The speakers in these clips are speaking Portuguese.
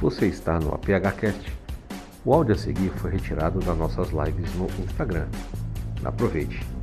Você está no APHcast. O áudio a seguir foi retirado das nossas lives no Instagram. Aproveite.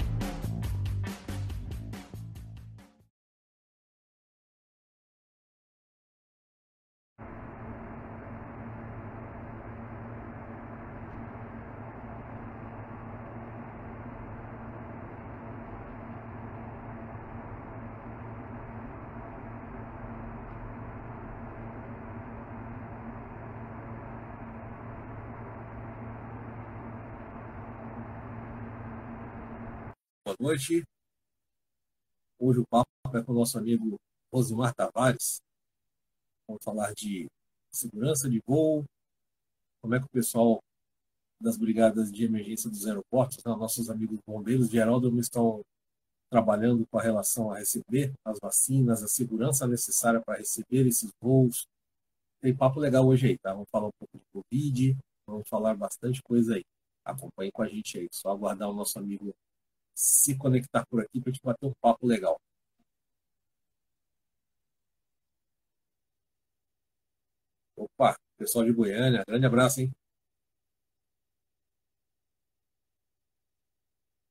Noite. Hoje o papo é com o nosso amigo Rosimar Tavares. Vamos falar de segurança de voo, como é que o pessoal das brigadas de emergência dos aeroportos, né, nossos amigos bombeiros aeródromo estão trabalhando com a relação a receber as vacinas, a segurança necessária para receber esses voos. Tem papo legal hoje aí, tá? Vamos falar um pouco de Covid, vamos falar bastante coisa aí. Acompanhe com a gente aí, só aguardar o nosso amigo se conectar por aqui para a gente bater um papo legal. Opa, pessoal de Goiânia, grande abraço, hein?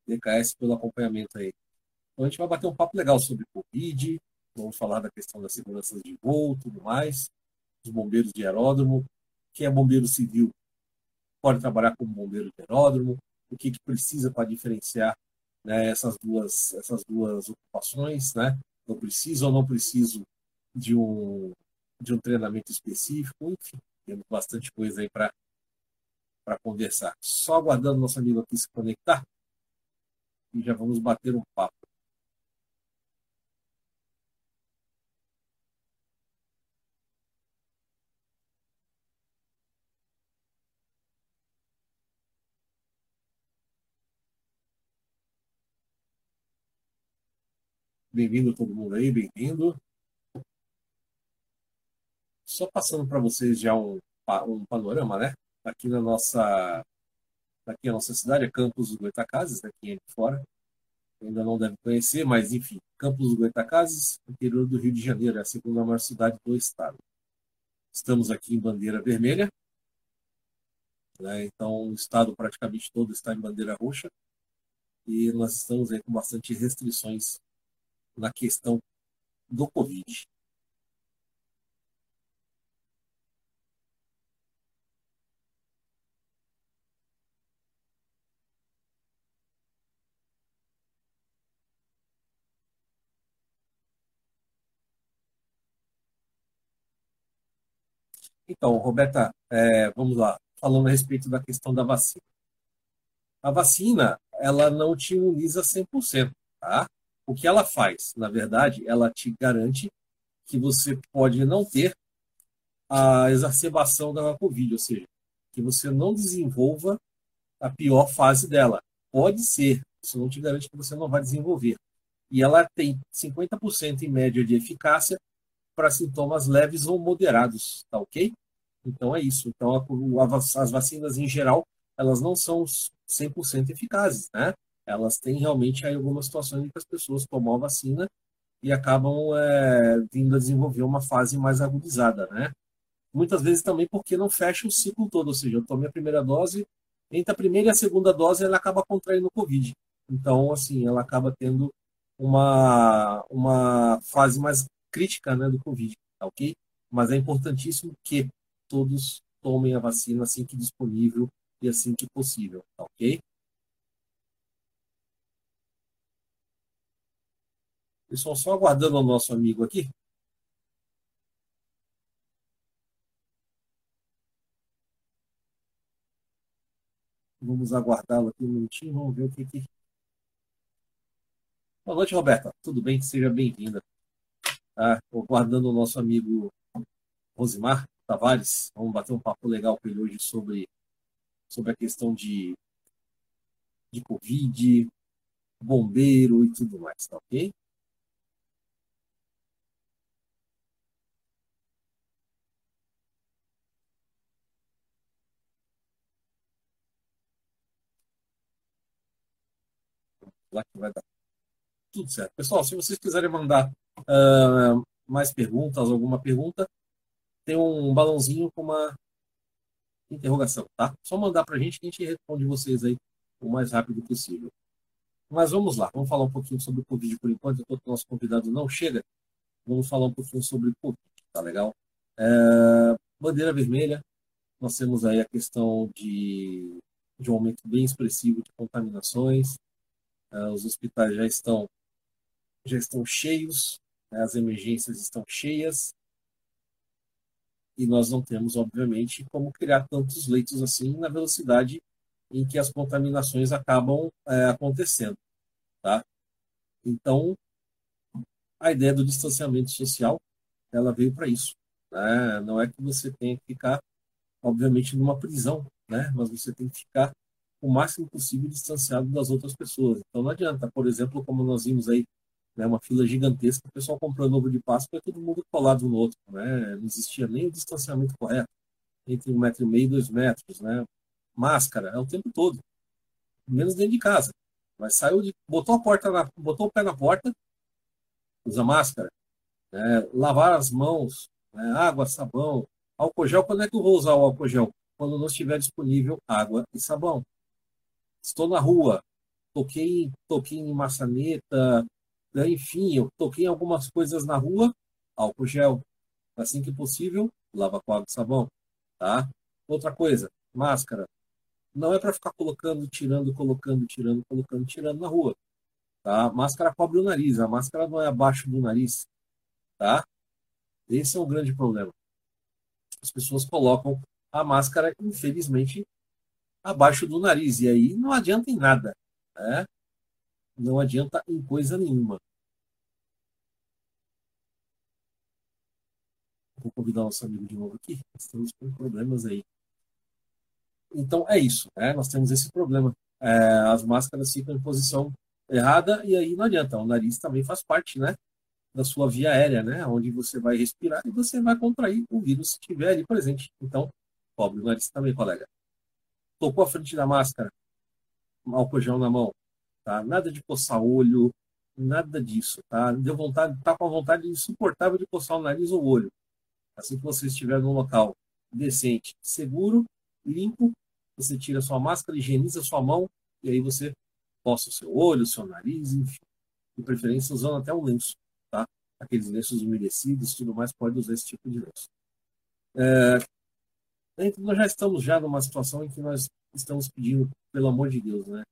DKS pelo acompanhamento aí. Então a gente vai bater um papo legal sobre Covid, vamos falar da questão da segurança de voo, tudo mais, os bombeiros de aeródromo, quem é bombeiro civil pode trabalhar como bombeiro de aeródromo, o que, que precisa para diferenciar né, essas, duas, essas duas ocupações, né? Eu preciso ou não preciso de um, de um treinamento específico, enfim, temos bastante coisa aí para conversar. Só aguardando nosso amigo aqui se conectar e já vamos bater um papo. Bem-vindo todo mundo aí, bem-vindo. Só passando para vocês já um, um panorama, né? Aqui na nossa aqui a nossa cidade é Campos dos Goitacazes, é de fora ainda não deve conhecer, mas enfim, Campos dos Goitacazes, interior do Rio de Janeiro, é a segunda maior cidade do estado. Estamos aqui em bandeira vermelha, né? então o estado praticamente todo está em bandeira roxa e nós estamos aí com bastante restrições na questão do Covid. Então, Roberta, é, vamos lá, falando a respeito da questão da vacina. A vacina, ela não te imuniza 100%, tá? O que ela faz, na verdade, ela te garante que você pode não ter a exacerbação da Covid, ou seja, que você não desenvolva a pior fase dela. Pode ser, isso não te garante que você não vai desenvolver. E ela tem 50% em média de eficácia para sintomas leves ou moderados, tá ok? Então é isso. Então as vacinas em geral, elas não são 100% eficazes, né? Elas têm realmente aí algumas situações em que as pessoas tomam a vacina e acabam é, vindo a desenvolver uma fase mais agudizada, né? Muitas vezes também porque não fecha o ciclo todo, ou seja, eu tomei a primeira dose, entre a primeira e a segunda dose ela acaba contraindo o Covid. Então, assim, ela acaba tendo uma, uma fase mais crítica né, do Covid, tá ok? Mas é importantíssimo que todos tomem a vacina assim que disponível e assim que possível, tá ok? Pessoal, só aguardando o nosso amigo aqui. Vamos aguardá-lo aqui um minutinho, vamos ver o que, que. Boa noite, Roberta. Tudo bem? Seja bem-vinda. Tá? Aguardando o nosso amigo Rosimar Tavares. Vamos bater um papo legal com ele hoje sobre, sobre a questão de, de Covid, bombeiro e tudo mais, tá ok? Lá que vai dar tudo certo. Pessoal, se vocês quiserem mandar uh, mais perguntas, alguma pergunta, tem um balãozinho com uma interrogação, tá? Só mandar para a gente que a gente responde vocês aí o mais rápido possível. Mas vamos lá, vamos falar um pouquinho sobre o Covid por enquanto, enquanto o nosso convidado não chega. Vamos falar um pouquinho sobre o Covid, tá legal? É, bandeira vermelha, nós temos aí a questão de, de um aumento bem expressivo de contaminações. É, os hospitais já estão, já estão cheios, né? as emergências estão cheias, e nós não temos, obviamente, como criar tantos leitos assim na velocidade em que as contaminações acabam é, acontecendo. Tá? Então, a ideia do distanciamento social ela veio para isso. Né? Não é que você tenha que ficar, obviamente, numa prisão, né? mas você tem que ficar o máximo possível distanciado das outras pessoas. Então, não adianta, por exemplo, como nós vimos aí né, uma fila gigantesca, o pessoal comprando ovo de Páscoa e todo mundo colado no outro. Né? Não existia nem o distanciamento correto entre um metro e meio e dois metros. Né? Máscara, é o tempo todo. Menos dentro de casa. Mas saiu de. botou a porta na, botou o pé na porta, usa máscara. Né? Lavar as mãos, né? água, sabão, álcool gel. Quando é que eu vou usar o álcool gel? Quando não estiver disponível água e sabão. Estou na rua, toquei, toquei em maçaneta, né? Enfim, eu toquei algumas coisas na rua, álcool gel. Assim que possível, lava com água e sabão. Tá? Outra coisa, máscara. Não é para ficar colocando, tirando, colocando, tirando, colocando, tirando na rua. Tá? Máscara cobre o nariz, a máscara não é abaixo do nariz. Tá? Esse é um grande problema. As pessoas colocam a máscara, infelizmente, abaixo do nariz. E aí não adianta em nada. Né? Não adianta em coisa nenhuma. Vou convidar nosso amigo de novo aqui. Estamos com problemas aí. Então é isso, né? Nós temos esse problema. É, as máscaras ficam em posição errada e aí não adianta. O nariz também faz parte, né? Da sua via aérea, né? Onde você vai respirar e você vai contrair o vírus se estiver ali presente. Então, pobre o nariz também, colega. Tocou a frente da máscara, álcool gel na mão, tá? Nada de coçar olho, nada disso, tá? Deu vontade, tá com a vontade insuportável de coçar o nariz ou o olho. Assim que você estiver num local decente, seguro, limpo, você tira sua máscara, higieniza sua mão e aí você coça o seu olho, o seu nariz, enfim. De preferência usando até um lenço, tá? Aqueles lenços umedecidos, tudo mais, pode usar esse tipo de lenço. É, nós já estamos já numa situação em que nós estamos pedindo, pelo amor de Deus, né?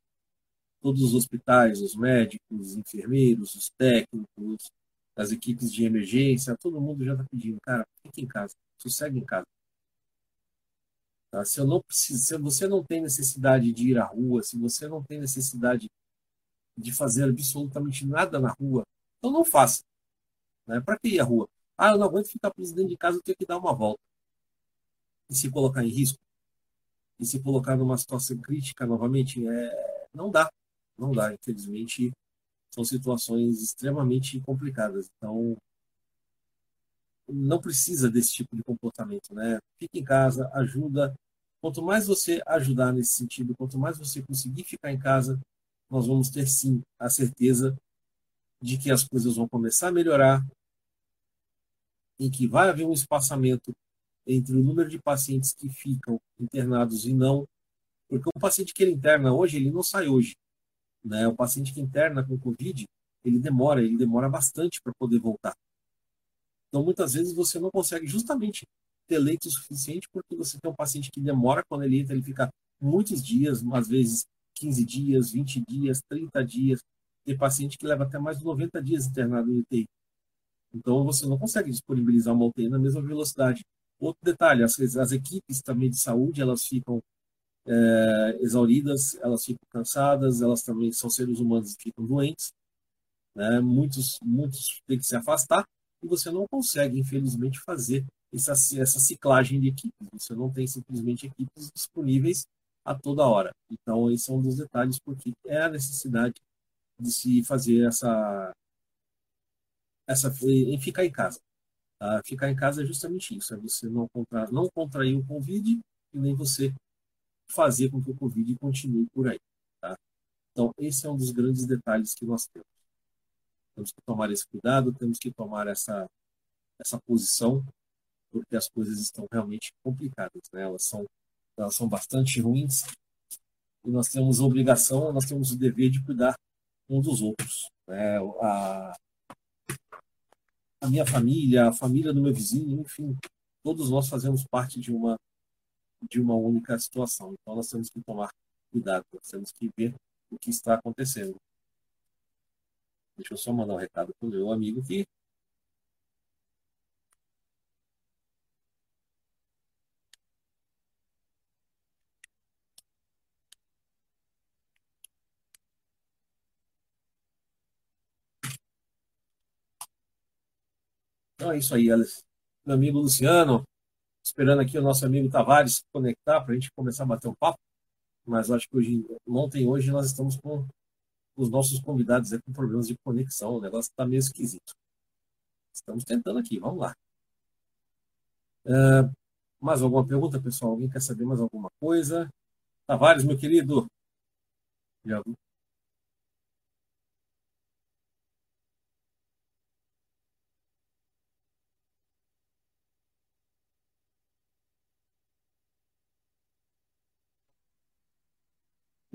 todos os hospitais, os médicos, os enfermeiros, os técnicos, as equipes de emergência, todo mundo já está pedindo, cara, fique em casa, sossegue em casa. Tá? Se, eu não preciso, se você não tem necessidade de ir à rua, se você não tem necessidade de fazer absolutamente nada na rua, então não faça. Né? Para que ir à rua? Ah, eu não aguento ficar preso dentro de casa, eu tenho que dar uma volta. E se colocar em risco? E se colocar numa situação crítica novamente? É... Não dá. Não dá, infelizmente, são situações extremamente complicadas. Então, não precisa desse tipo de comportamento, né? Fique em casa, ajuda. Quanto mais você ajudar nesse sentido, quanto mais você conseguir ficar em casa, nós vamos ter sim a certeza de que as coisas vão começar a melhorar, em que vai haver um espaçamento entre o número de pacientes que ficam internados e não, porque o paciente que ele interna hoje, ele não sai hoje. Né? O paciente que interna com Covid, ele demora, ele demora bastante para poder voltar. Então, muitas vezes você não consegue justamente ter leito suficiente porque você tem um paciente que demora quando ele entra, ele fica muitos dias, às vezes 15 dias, 20 dias, 30 dias. Tem paciente que leva até mais de 90 dias internado em UTI. Então, você não consegue disponibilizar uma UTI na mesma velocidade. Outro detalhe, as, as equipes também de saúde, elas ficam é, exauridas, elas ficam cansadas, elas também são seres humanos e ficam doentes. Né? Muitos, muitos têm que se afastar e você não consegue, infelizmente, fazer essa, essa ciclagem de equipes. Você não tem simplesmente equipes disponíveis a toda hora. Então, esse é um dos detalhes porque é a necessidade de se fazer essa, essa em ficar em casa. Tá? Ficar em casa é justamente isso, é você não, contra, não contrair o Covid e nem você fazer com que o Covid continue por aí. Tá? Então, esse é um dos grandes detalhes que nós temos. Temos que tomar esse cuidado, temos que tomar essa, essa posição porque as coisas estão realmente complicadas, né? Elas são, elas são bastante ruins e nós temos a obrigação, nós temos o dever de cuidar um dos outros. Né? A, a minha família, a família do meu vizinho, enfim, todos nós fazemos parte de uma de uma única situação. Então nós temos que tomar cuidado, nós temos que ver o que está acontecendo. Deixa eu só mandar um recado para o meu amigo aqui. Então é isso aí, Alice. Meu amigo Luciano, esperando aqui o nosso amigo Tavares conectar para a gente começar a bater um papo. Mas acho que hoje, ontem hoje nós estamos com os nossos convidados é com problemas de conexão. O negócio está meio esquisito. Estamos tentando aqui, vamos lá. Uh, mais alguma pergunta, pessoal? Alguém quer saber mais alguma coisa? Tavares, meu querido. Já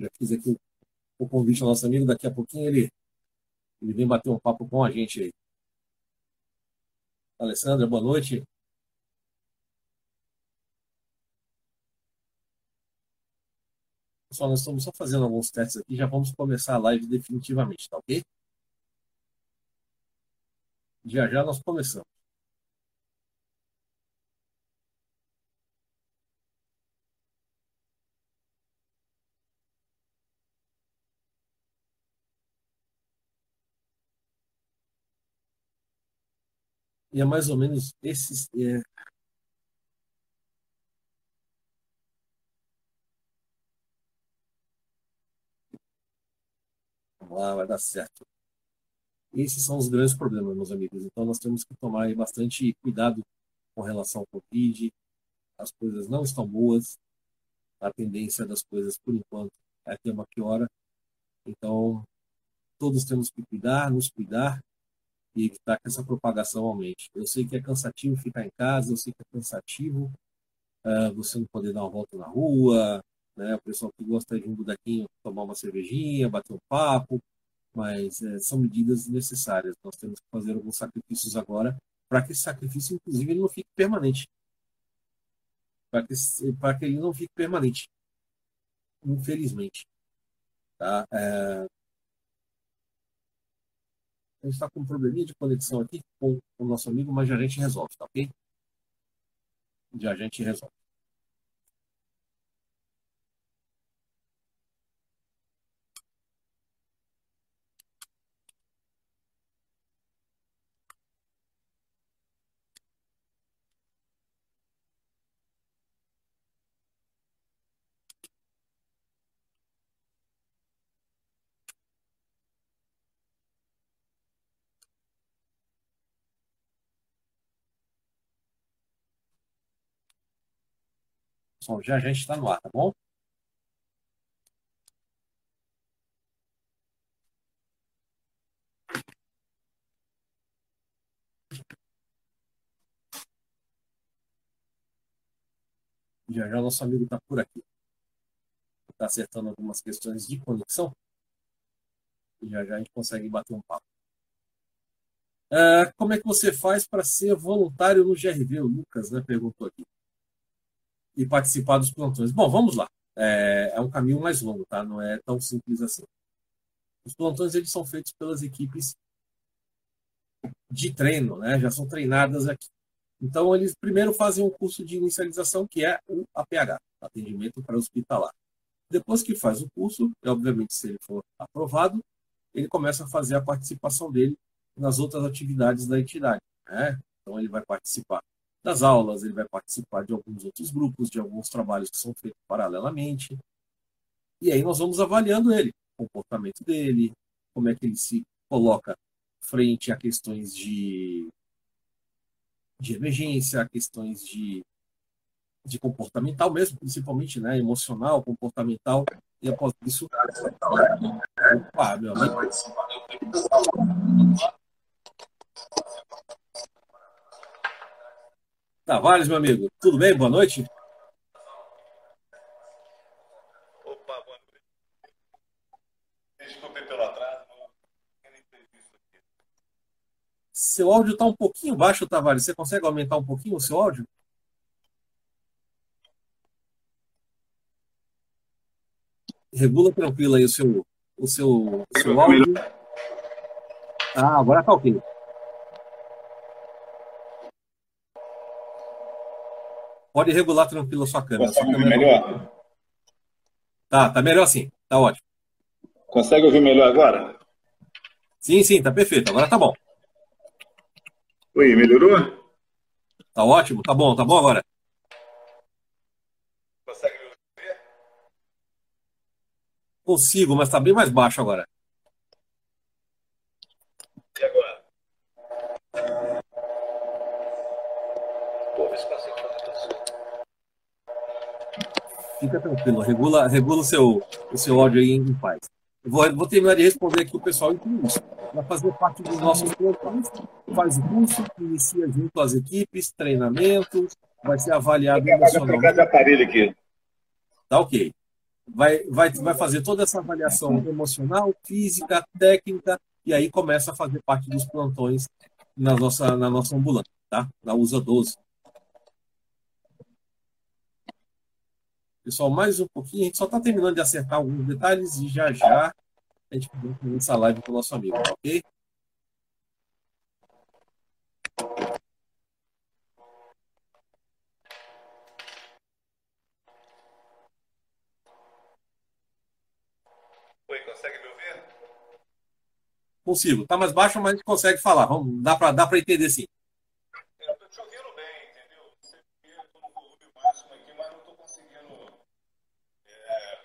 Já fiz aqui o convite ao nosso amigo. Daqui a pouquinho ele, ele vem bater um papo com a gente aí. Alessandra, boa noite. Pessoal, nós estamos só fazendo alguns testes aqui, já vamos começar a live definitivamente, tá ok? Já já nós começamos. E é mais ou menos esses. É... Vamos lá, vai dar certo. Esses são os grandes problemas, meus amigos. Então, nós temos que tomar bastante cuidado com relação ao Covid. As coisas não estão boas. A tendência das coisas, por enquanto, é ter uma piora. Então, todos temos que cuidar, nos cuidar e evitar que essa propagação aumente. Eu sei que é cansativo ficar em casa, eu sei que é cansativo uh, você não poder dar uma volta na rua, né? o pessoal que gosta de um bonequinho tomar uma cervejinha, bater um papo, mas uh, são medidas necessárias. Nós temos que fazer alguns sacrifícios agora para que esse sacrifício, inclusive, ele não fique permanente. Para que, que ele não fique permanente. Infelizmente. Tá? Uh, a gente está com um probleminha de conexão aqui com o nosso amigo, mas já a gente resolve, tá ok? Já a gente resolve. Pessoal, já a gente está no ar, tá bom? Já já nosso amigo está por aqui. Está acertando algumas questões de conexão. Já já a gente consegue bater um papo. Uh, como é que você faz para ser voluntário no GRV? O Lucas né, perguntou aqui e participar dos plantões. Bom, vamos lá. É, é, um caminho mais longo, tá? Não é tão simples assim. Os plantões eles são feitos pelas equipes de treino, né? Já são treinadas aqui. Então eles primeiro fazem um curso de inicialização que é o APH, atendimento para hospitalar. Depois que faz o curso, e obviamente se ele for aprovado, ele começa a fazer a participação dele nas outras atividades da entidade. Né? Então ele vai participar das aulas, ele vai participar de alguns outros grupos, de alguns trabalhos que são feitos paralelamente. E aí nós vamos avaliando ele, o comportamento dele, como é que ele se coloca frente a questões de, de emergência, a questões de, de comportamental mesmo, principalmente, né, emocional, comportamental, e após isso, opa, meu amigo, Tavares, meu amigo, tudo bem? Boa noite. Opa, boa noite. Desculpe pelo atraso, Seu áudio está um pouquinho baixo, Tavares. Você consegue aumentar um pouquinho o seu áudio? Regula tranquilo aí o seu, o seu, o seu áudio. Ah, agora tá ok. Pode regular tranquilo a sua câmera. Sua câmera melhor? Tá, tá melhor assim. Tá ótimo. Consegue ouvir melhor agora? Sim, sim, tá perfeito. Agora tá bom. Oi, melhorou? Tá ótimo, tá bom, tá bom agora. Consegue me ouvir? Consigo, mas tá bem mais baixo agora. Fica tranquilo, regula, regula o, seu, o seu áudio aí em paz. Vou, vou terminar de responder aqui o pessoal e isso. Para fazer parte dos nossos programas, faz o curso, inicia junto às equipes, treinamentos, vai ser avaliado emocionalmente. aparelho aqui. Tá ok. Vai, vai, vai fazer toda essa avaliação emocional, física, técnica, e aí começa a fazer parte dos plantões na nossa, na nossa ambulância, tá? Na USA 12. Pessoal, mais um pouquinho, a gente só está terminando de acertar alguns detalhes e já já a gente começa essa live com o nosso amigo, tá ok? Oi, consegue me ouvir? Consigo. Tá mais baixo, mas a gente consegue falar. Vamos, dá para dá entender sim. Eu tô te ouvindo bem, entendeu? Você vê no volume máximo aqui, mas não tô conseguindo é,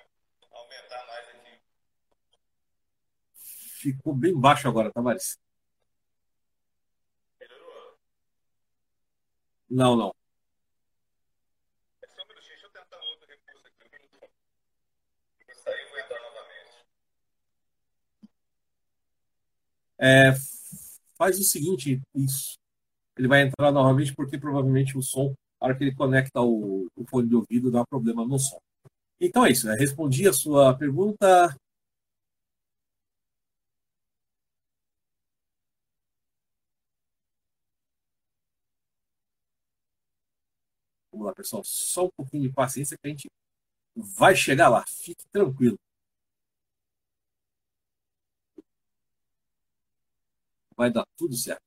aumentar mais aqui. Ficou bem baixo agora, Tavares. Não, não. É um. Um faz o seguinte, isso. Ele vai entrar novamente porque provavelmente o som, na hora que ele conecta o, o fone de ouvido, dá problema no som. Então é isso. né? Respondi a sua pergunta. Vamos lá, pessoal. Só um pouquinho de paciência que a gente vai chegar lá. Fique tranquilo. Vai dar tudo certo.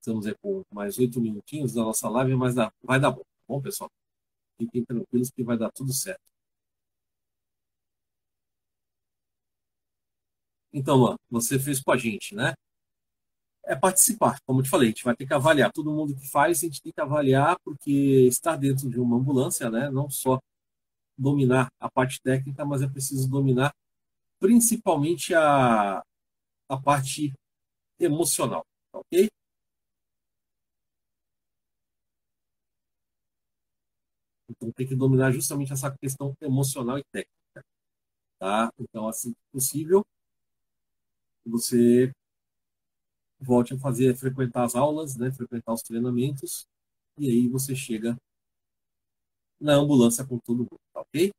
Estamos aí com mais oito minutinhos da nossa live, mas vai dar bom. Bom, pessoal? Fiquem tranquilos que vai dar tudo certo. Então, Luan, você fez com a gente, né? É participar, como eu te falei, a gente vai ter que avaliar. Todo mundo que faz, a gente tem que avaliar, porque estar dentro de uma ambulância, né? Não só dominar a parte técnica, mas é preciso dominar principalmente a, a parte emocional, ok? Então tem que dominar justamente essa questão emocional e técnica, tá? Então, assim que possível, você volte a fazer, frequentar as aulas, né? Frequentar os treinamentos, e aí você chega na ambulância com todo mundo, tá ok?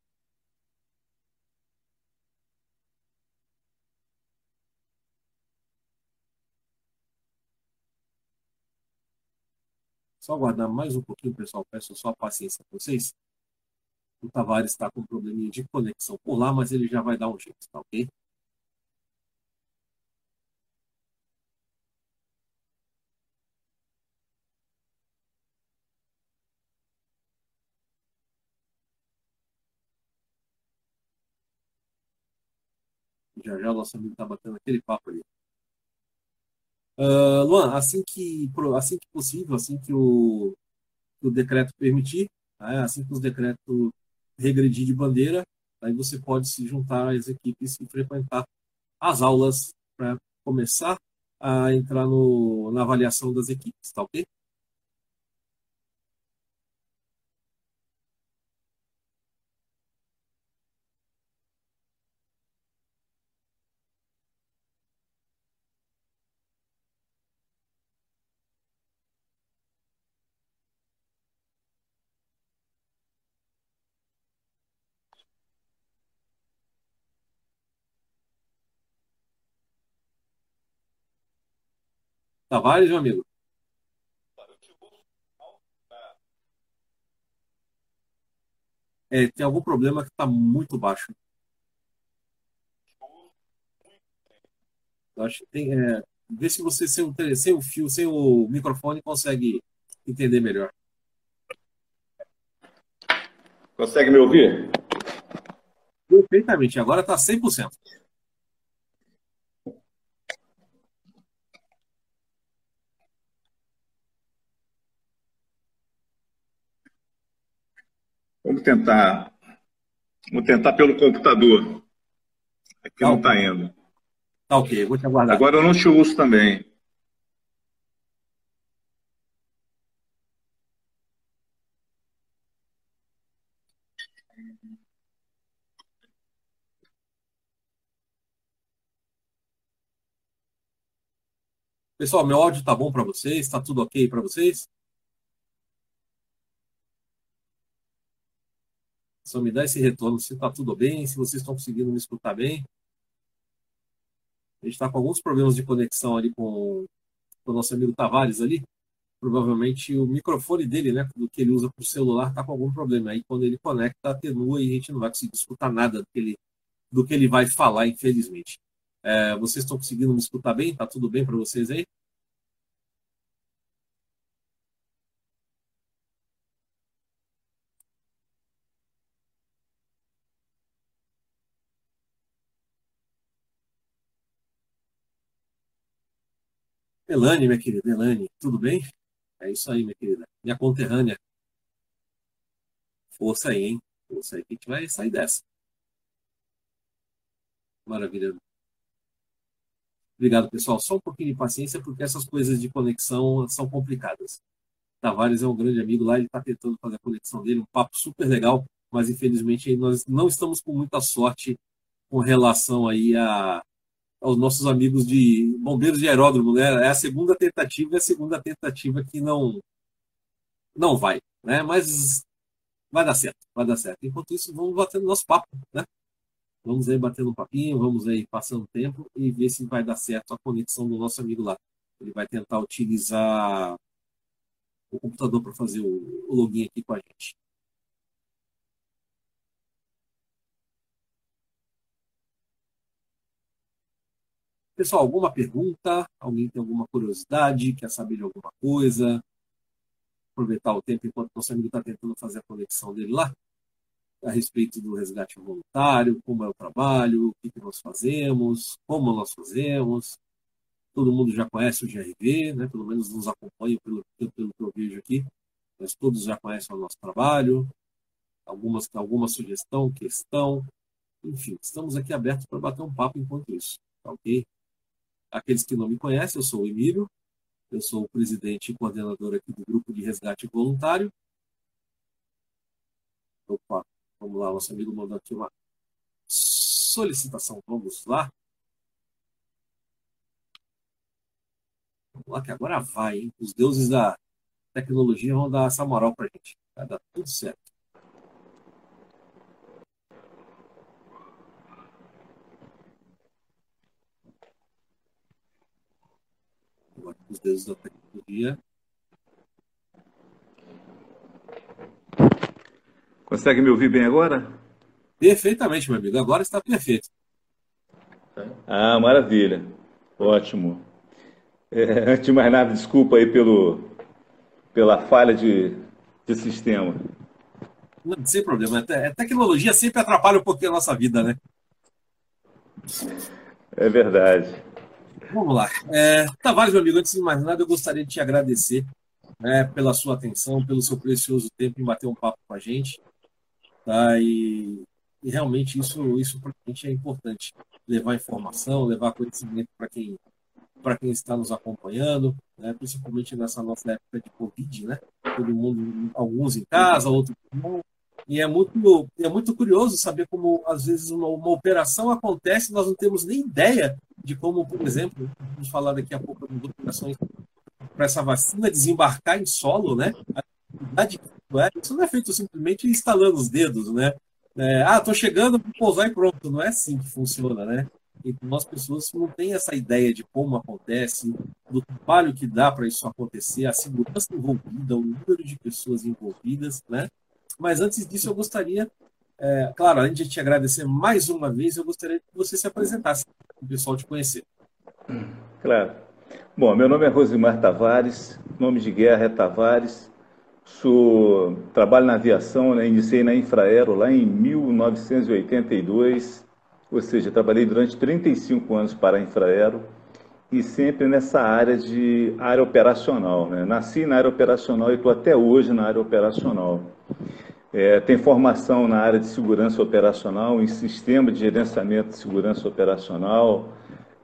Só aguardar mais um pouquinho, pessoal. Peço só a paciência para vocês. O Tavares está com um probleminha de conexão por lá, mas ele já vai dar um jeito, tá ok? Já já o nosso amigo está batendo aquele papo ali. Uh, Luan, assim que, assim que possível, assim que o, o decreto permitir, né, assim que os decretos regredir de bandeira, aí você pode se juntar às equipes e frequentar as aulas para começar a entrar no, na avaliação das equipes, tá ok? Tavares, meu amigo? É, tem algum problema que está muito baixo. Eu acho que tem. É, vê se você, sem o, sem o fio, sem o microfone, consegue entender melhor. Consegue me ouvir? Perfeitamente, agora está 100%. Vamos tentar. Vamos tentar pelo computador. Aqui tá não está indo. Tá ok, vou te aguardar. Agora eu não te uso também. Pessoal, meu áudio tá bom para vocês? Está tudo ok para vocês? Só me dá esse retorno se está tudo bem, se vocês estão conseguindo me escutar bem. A gente está com alguns problemas de conexão ali com, com o nosso amigo Tavares ali. Provavelmente o microfone dele, né, do que ele usa para o celular, está com algum problema. Aí quando ele conecta, atenua e a gente não vai conseguir escutar nada do que ele, do que ele vai falar, infelizmente. É, vocês estão conseguindo me escutar bem? Tá tudo bem para vocês aí? Elane, minha querida, Elane, tudo bem? É isso aí, minha querida. Minha conterrânea. Força aí, hein? Força aí que a gente vai sair dessa. Maravilha. Obrigado, pessoal. Só um pouquinho de paciência, porque essas coisas de conexão são complicadas. Tavares é um grande amigo lá, ele está tentando fazer a conexão dele, um papo super legal, mas infelizmente nós não estamos com muita sorte com relação aí a, aos nossos amigos de bombeiros de aeródromo, né? É a segunda tentativa, é a segunda tentativa que não não vai, né? Mas vai dar certo, vai dar certo. Enquanto isso, vamos batendo nosso papo, né? Vamos aí batendo um papinho, vamos aí passando tempo e ver se vai dar certo a conexão do nosso amigo lá. Ele vai tentar utilizar o computador para fazer o, login aqui com a gente. Pessoal, alguma pergunta? Alguém tem alguma curiosidade? Quer saber de alguma coisa? Aproveitar o tempo enquanto nosso amigo está tentando fazer a conexão dele lá, a respeito do resgate voluntário, como é o trabalho, o que, que nós fazemos, como nós fazemos. Todo mundo já conhece o GRV, né? pelo menos nos acompanha pelo, pelo que eu vejo aqui, mas todos já conhecem o nosso trabalho. Algumas, alguma sugestão, questão, enfim, estamos aqui abertos para bater um papo enquanto isso, tá ok? Aqueles que não me conhecem, eu sou o Emílio, eu sou o presidente e coordenador aqui do Grupo de Resgate Voluntário. Opa, vamos lá, nosso amigo mandou aqui uma solicitação. Vamos lá. Vamos lá, que agora vai, hein? Os deuses da tecnologia vão dar essa moral pra gente. Vai dar tudo certo. Os deuses da tecnologia. Consegue me ouvir bem agora? Perfeitamente, meu amigo. Agora está perfeito. Ah, maravilha. Ótimo. É, antes de mais nada, desculpa aí pelo, pela falha de, de sistema. Não, sem problema. A é, tecnologia sempre atrapalha um pouquinho a nossa vida, né? É verdade. Vamos lá. É, Tavares, meu amigo, antes de mais nada, eu gostaria de te agradecer né, pela sua atenção, pelo seu precioso tempo em bater um papo com a gente. Tá? E, e realmente isso, isso para a gente é importante. Levar informação, levar conhecimento para quem, quem está nos acompanhando, né, principalmente nessa nossa época de Covid, né? Todo mundo, alguns em casa, outros não. E é muito, é muito curioso saber como, às vezes, uma, uma operação acontece e nós não temos nem ideia de como, por exemplo, vamos falar daqui a pouco das operações para essa vacina desembarcar em solo, né? A que é, isso não é feito simplesmente instalando os dedos, né? É, ah, tô chegando para pousar e pronto. Não é assim que funciona, né? Então, as pessoas não têm essa ideia de como acontece, do trabalho que dá para isso acontecer, a segurança envolvida, o número de pessoas envolvidas, né? Mas antes disso, eu gostaria, é, claro, além de te agradecer mais uma vez, eu gostaria que você se apresentasse para o pessoal te conhecer. Claro. Bom, meu nome é Rosimar Tavares, nome de guerra é Tavares, sou, trabalho na aviação, né, iniciei na Infraero lá em 1982, ou seja, trabalhei durante 35 anos para a Infraero e sempre nessa área de área operacional. Né? Nasci na área operacional e estou até hoje na área operacional. É, tem formação na área de segurança operacional, em sistema de gerenciamento de segurança operacional,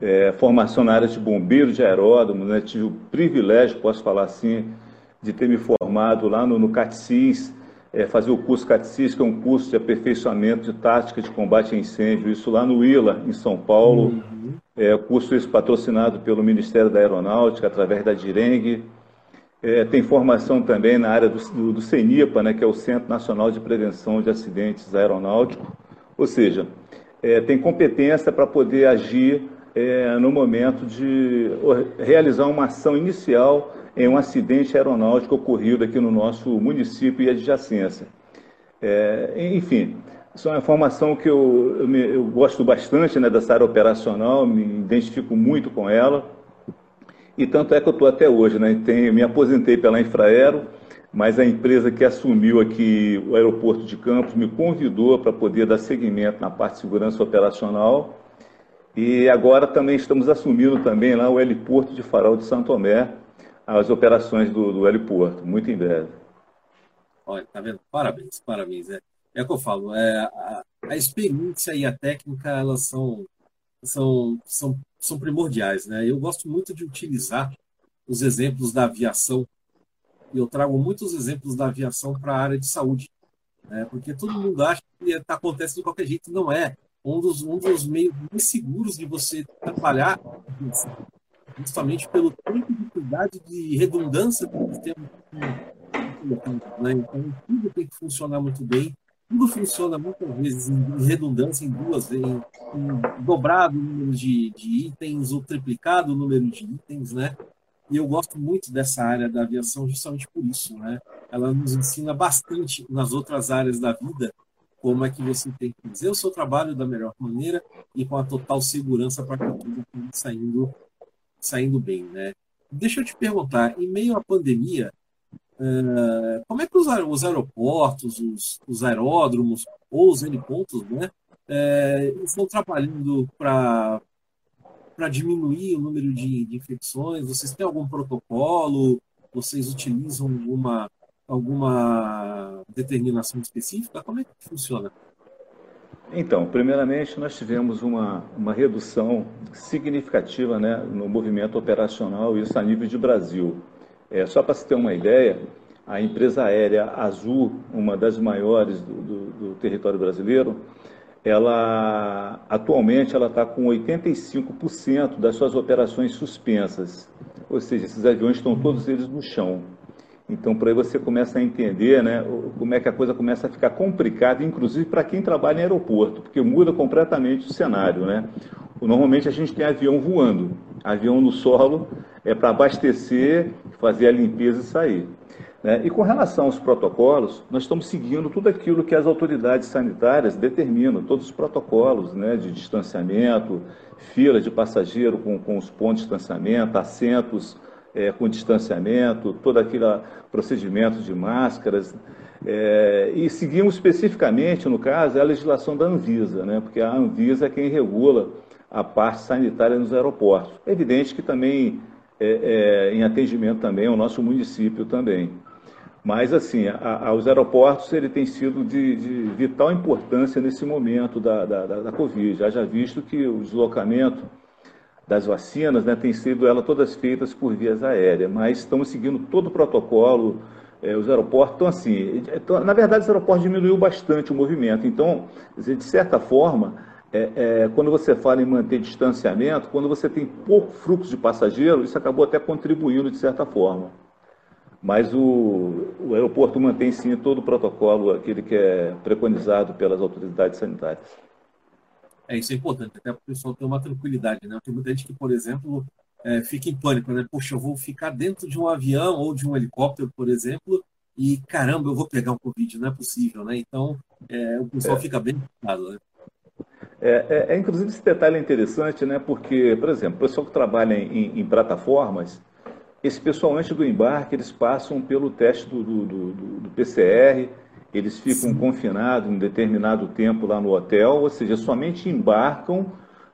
é, formação na área de bombeiro de aeródromo, né? tive o privilégio, posso falar assim, de ter me formado lá no, no CATCIS, é, fazer o curso CATCIS, que é um curso de aperfeiçoamento de tática de combate a incêndio, isso lá no ILA, em São Paulo. Uhum. É, curso esse patrocinado pelo Ministério da Aeronáutica, através da DIRENG. É, tem formação também na área do, do, do CENIPA, né, que é o Centro Nacional de Prevenção de Acidentes Aeronáuticos. Ou seja, é, tem competência para poder agir é, no momento de realizar uma ação inicial em um acidente aeronáutico ocorrido aqui no nosso município e adjacência. É, enfim, isso é uma informação que eu, eu, me, eu gosto bastante né, dessa área operacional, me identifico muito com ela, e tanto é que eu estou até hoje. Né, tenho, me aposentei pela Infraero, mas a empresa que assumiu aqui o aeroporto de Campos me convidou para poder dar seguimento na parte de segurança operacional, e agora também estamos assumindo também lá o heliporto de Farol de Santo Tomé, as operações do, do heliporto, muito em breve. Olha, tá vendo? Parabéns, parabéns. É, é o que eu falo, é, a, a experiência e a técnica, elas são, são, são, são primordiais, né? Eu gosto muito de utilizar os exemplos da aviação, e eu trago muitos exemplos da aviação para a área de saúde, né? porque todo mundo acha que tá, acontece de qualquer jeito, não é. Um dos, um dos meios mais seguros de você trabalhar justamente pelo tempo de cuidado de redundância do sistema. Né? Então, tudo tem que funcionar muito bem. Tudo funciona muitas vezes em redundância, em duas, em, em dobrado o número de, de itens ou triplicado o número de itens, né? E eu gosto muito dessa área da aviação justamente por isso, né? Ela nos ensina bastante nas outras áreas da vida como é que você tem que fazer o seu trabalho da melhor maneira e com a total segurança para que tudo saindo saindo bem, né? Deixa eu te perguntar, em meio à pandemia, uh, como é que os, os aeroportos, os, os, aeródromos ou os helipontos, né, uh, estão trabalhando para para diminuir o número de, de, infecções? Vocês têm algum protocolo? Vocês utilizam alguma alguma determinação específica? Como é que funciona? Então, primeiramente, nós tivemos uma, uma redução significativa né, no movimento operacional, isso a nível de Brasil. É, só para se ter uma ideia, a empresa aérea Azul, uma das maiores do, do, do território brasileiro, ela atualmente ela está com 85% das suas operações suspensas, ou seja, esses aviões estão todos eles no chão. Então, por aí você começa a entender né, como é que a coisa começa a ficar complicada, inclusive para quem trabalha em aeroporto, porque muda completamente o cenário. Né? Normalmente a gente tem avião voando, avião no solo é para abastecer, fazer a limpeza e sair. Né? E com relação aos protocolos, nós estamos seguindo tudo aquilo que as autoridades sanitárias determinam, todos os protocolos né, de distanciamento, fila de passageiro com, com os pontos de distanciamento, assentos é, com distanciamento, todo aquele procedimento de máscaras. É, e seguimos especificamente, no caso, a legislação da Anvisa, né, porque a Anvisa é quem regula a parte sanitária nos aeroportos. É evidente que também, é, é, em atendimento também ao nosso município também. Mas, assim, a, a, os aeroportos ele tem sido de, de, vital importância nesse momento da, da, da, da Covid. Já visto que o deslocamento das vacinas, né, tem sido ela todas feitas por vias aéreas, mas estamos seguindo todo o protocolo, é, os aeroportos, então assim, então, na verdade os aeroportos diminuiu bastante o movimento, então, de certa forma, é, é, quando você fala em manter distanciamento, quando você tem pouco fluxo de passageiro, isso acabou até contribuindo de certa forma. Mas o, o aeroporto mantém sim todo o protocolo, aquele que é preconizado pelas autoridades sanitárias. É, isso é importante, até para o pessoal ter uma tranquilidade, né? Tem muita gente que, por exemplo, é, fica em pânico, né? Poxa, eu vou ficar dentro de um avião ou de um helicóptero, por exemplo, e caramba, eu vou pegar um Covid, não é possível, né? Então, é, o pessoal é. fica bem preocupado, né? É, é, é, inclusive, esse detalhe é interessante, né? Porque, por exemplo, o pessoal que trabalha em, em plataformas, esse pessoal, antes do embarque, eles passam pelo teste do, do, do, do PCR, eles ficam Sim. confinados um determinado tempo lá no hotel, ou seja, somente embarcam